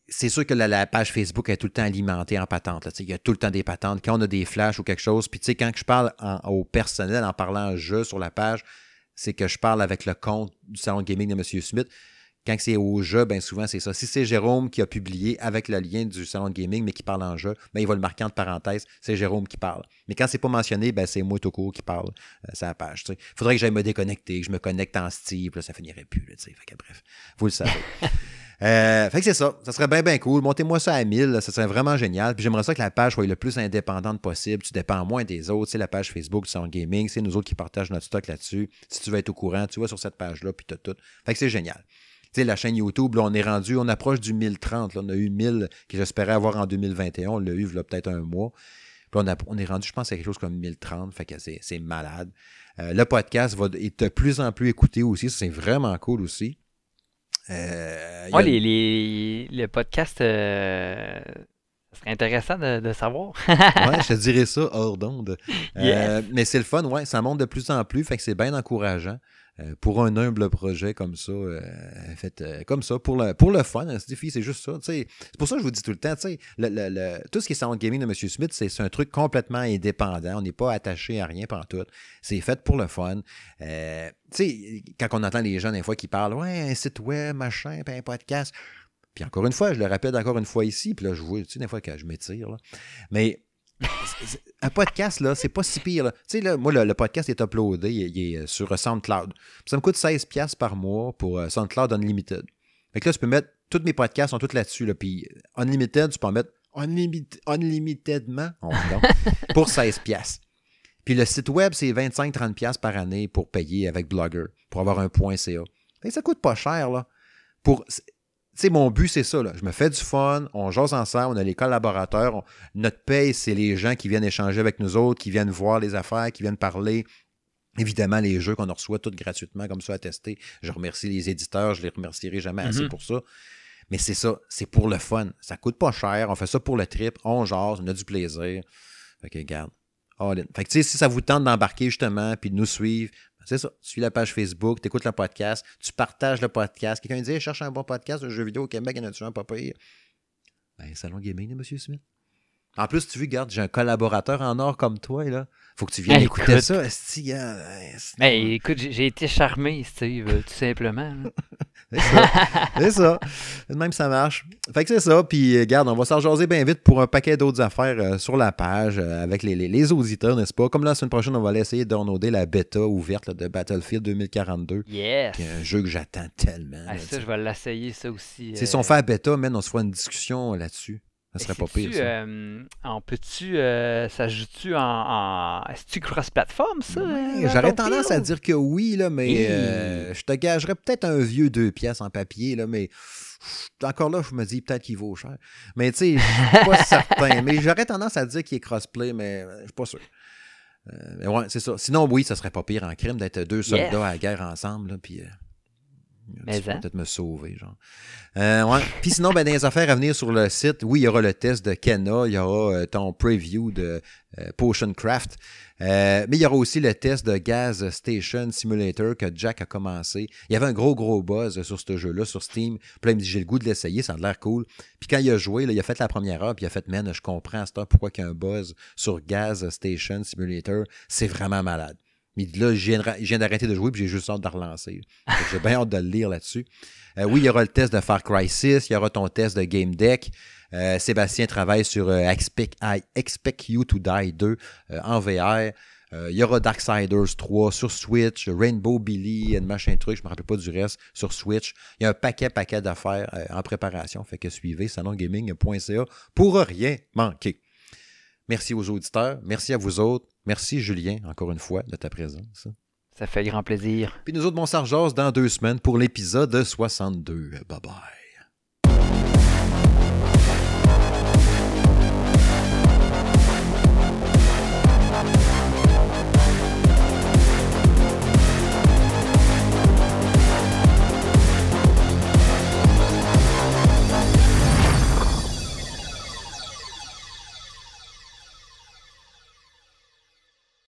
c'est sûr que la, page Facebook est tout le temps alimentée en patente. il y a tout le temps des patentes. Quand on a des flashs ou quelque chose, puis quand je parle au personnel en parlant jeu sur la page, c'est que je parle avec le compte du salon gaming de M. Smith. Quand c'est au jeu, bien souvent, c'est ça. Si c'est Jérôme qui a publié avec le lien du salon de gaming, mais qui parle en jeu, ben, il va le marquer entre parenthèses, c'est Jérôme qui parle. Mais quand c'est pas mentionné, ben, c'est moi tout court qui parle euh, la page. Il faudrait que j'aille me déconnecter, que je me connecte en Steve, là, ça finirait plus. Fait que, bref, vous le savez. Euh, fait que c'est ça. Ça serait bien, bien cool. Montez-moi ça à 1000. Ça serait vraiment génial. Puis j'aimerais ça que la page soit le plus indépendante possible. Tu dépends moins des autres. C'est la page Facebook du Sound Gaming. C'est nous autres qui partagent notre stock là-dessus. Si tu veux être au courant, tu vas sur cette page-là, puis tout, tout. Fait que c'est génial. Tu sais, la chaîne YouTube, là, on est rendu, on approche du 1030. Là. On a eu 1000 que j'espérais avoir en 2021. On l'a eu, là, peut-être un mois. Puis on, on, est rendu, je pense, à quelque chose comme 1030. Fait que c'est malade. Euh, le podcast va être de plus en plus écouté aussi. C'est vraiment cool aussi. Euh, les, les, le podcast, euh, ce serait intéressant de, savoir. ouais, je te dirais ça hors d'onde. Euh, mais c'est le fun, ouais, ça monte de plus en plus, fait que c'est bien encourageant. Euh, pour un humble projet comme ça, euh, fait euh, comme ça, pour le, pour le fun, c'est juste ça. C'est pour ça que je vous dis tout le temps, le, le, tout ce qui est sound gaming de M. Smith, c'est un truc complètement indépendant. On n'est pas attaché à rien pendant tout. C'est fait pour le fun. quand on entend les gens des fois qui parlent Ouais, un site web, machin, un podcast. Puis encore une fois, je le répète encore une fois ici, puis là, je vois, tu sais, des fois que je m'étire. Mais un podcast, là, c'est pas si pire. Tu sais, là, moi, le, podcast est uploadé, il, est sur SoundCloud. Ça me coûte 16$ par mois pour euh, SoundCloud Unlimited. Fait que là, tu peux mettre, tous mes podcasts sont tous là-dessus. Là, puis Unlimited, tu peux en mettre unlimitedment pour 16$. Puis le site web, c'est 25-30$ par année pour payer avec Blogger, pour avoir un point .ca. Fait que ça coûte pas cher, là. Pour, sais, mon but, c'est ça. Là. Je me fais du fun, on jase ensemble, on a les collaborateurs. notre paye, c'est les gens qui viennent échanger avec nous autres, qui viennent voir les affaires, qui viennent parler. Évidemment, les jeux qu'on reçoit tout gratuitement, comme ça, à tester. Je remercie les éditeurs, je les remercierai jamais assez mm-hmm. pour ça. Mais c'est ça, c'est pour le fun. Ça coûte pas cher, on fait ça pour le trip, on jase, on a du plaisir. Fait que, regarde. Fait que, si ça vous tente d'embarquer justement, puis de nous suivre, c'est ça. Tu suis la page Facebook, tu écoutes le podcast, tu partages le podcast. Quelqu'un dit cherche un bon podcast de jeux vidéo au Québec, il y en a pas pire? Ben, Salon Gaming de M. Smith. En plus, tu veux, regarde, j'ai un collaborateur en or comme toi, là. Faut que tu viennes écouter ça, Esti. Ben, écoute, j'ai été charmé, Steve, tout simplement. c'est ça. c'est ça. Même ça marche. Fait que c'est ça. Puis, euh, regarde, on va s'en jaser bien vite pour un paquet d'autres affaires euh, sur la page euh, avec les, les, auditeurs, n'est-ce pas? Comme la semaine prochaine, on va aller essayer de downloader la bêta ouverte de Battlefield 2042. Yes. un jeu que j'attends tellement. Ah, ça, je vais l'essayer, ça aussi. Si on fait la bêta, man, on se fera une discussion là-dessus. Ça serait pas pire. Ça. Euh, en peux-tu. Euh, ça joue-tu en. en... Est-ce-tu cross-platform, ça euh, J'aurais tendance à dire que oui, là, mais je te gagerais peut-être un vieux deux pièces en papier, là, mais encore là, je me dis peut-être qu'il vaut cher. Mais tu sais, je suis pas certain. Mais j'aurais tendance à dire qu'il est crossplay, mais je suis pas sûr. mais ouais, c'est ça. Sinon, oui, ça serait pas pire en crime d'être deux soldats à la guerre ensemble, là, puis. Mais hein? peut-être me sauver, genre. Euh, ouais. Puis sinon, ben, des affaires à venir sur le site, oui, il y aura le test de Kenna, il y aura euh, ton preview de euh, Potion Craft, mais il y aura aussi le test de Gas Station Simulator que Jack a commencé. Il y avait un gros, gros buzz sur ce jeu-là, sur Steam. Puis là, il me dit, j'ai le goût de l'essayer, ça a l'air cool. Puis quand il a joué, là, il a fait la première heure, puis il a fait, man, je comprends à cette heure pourquoi il y a un buzz sur Gas Station Simulator? C'est vraiment malade. Mais là, je viens d'arrêter de jouer puis j'ai juste hâte de relancer. J'ai bien hâte de le lire là-dessus. Euh, oui, il y aura le test de Far Cry 6, il y aura ton test de Game Deck. Euh, Sébastien travaille sur euh, Expect, I Expect You to Die 2 en VR. il y aura Darksiders 3 sur Switch, Rainbow Billy, et machin truc, je ne me rappelle pas du reste, sur Switch. Il y a un paquet, paquet d'affaires en préparation. Fait que suivez salongaming.ca pour rien manquer. Merci aux auditeurs. Merci à vous autres. Merci, Julien, encore une fois, de ta présence. Ça fait grand plaisir. Puis nous autres, Sargeos, dans deux semaines pour l'épisode 62. Bye bye.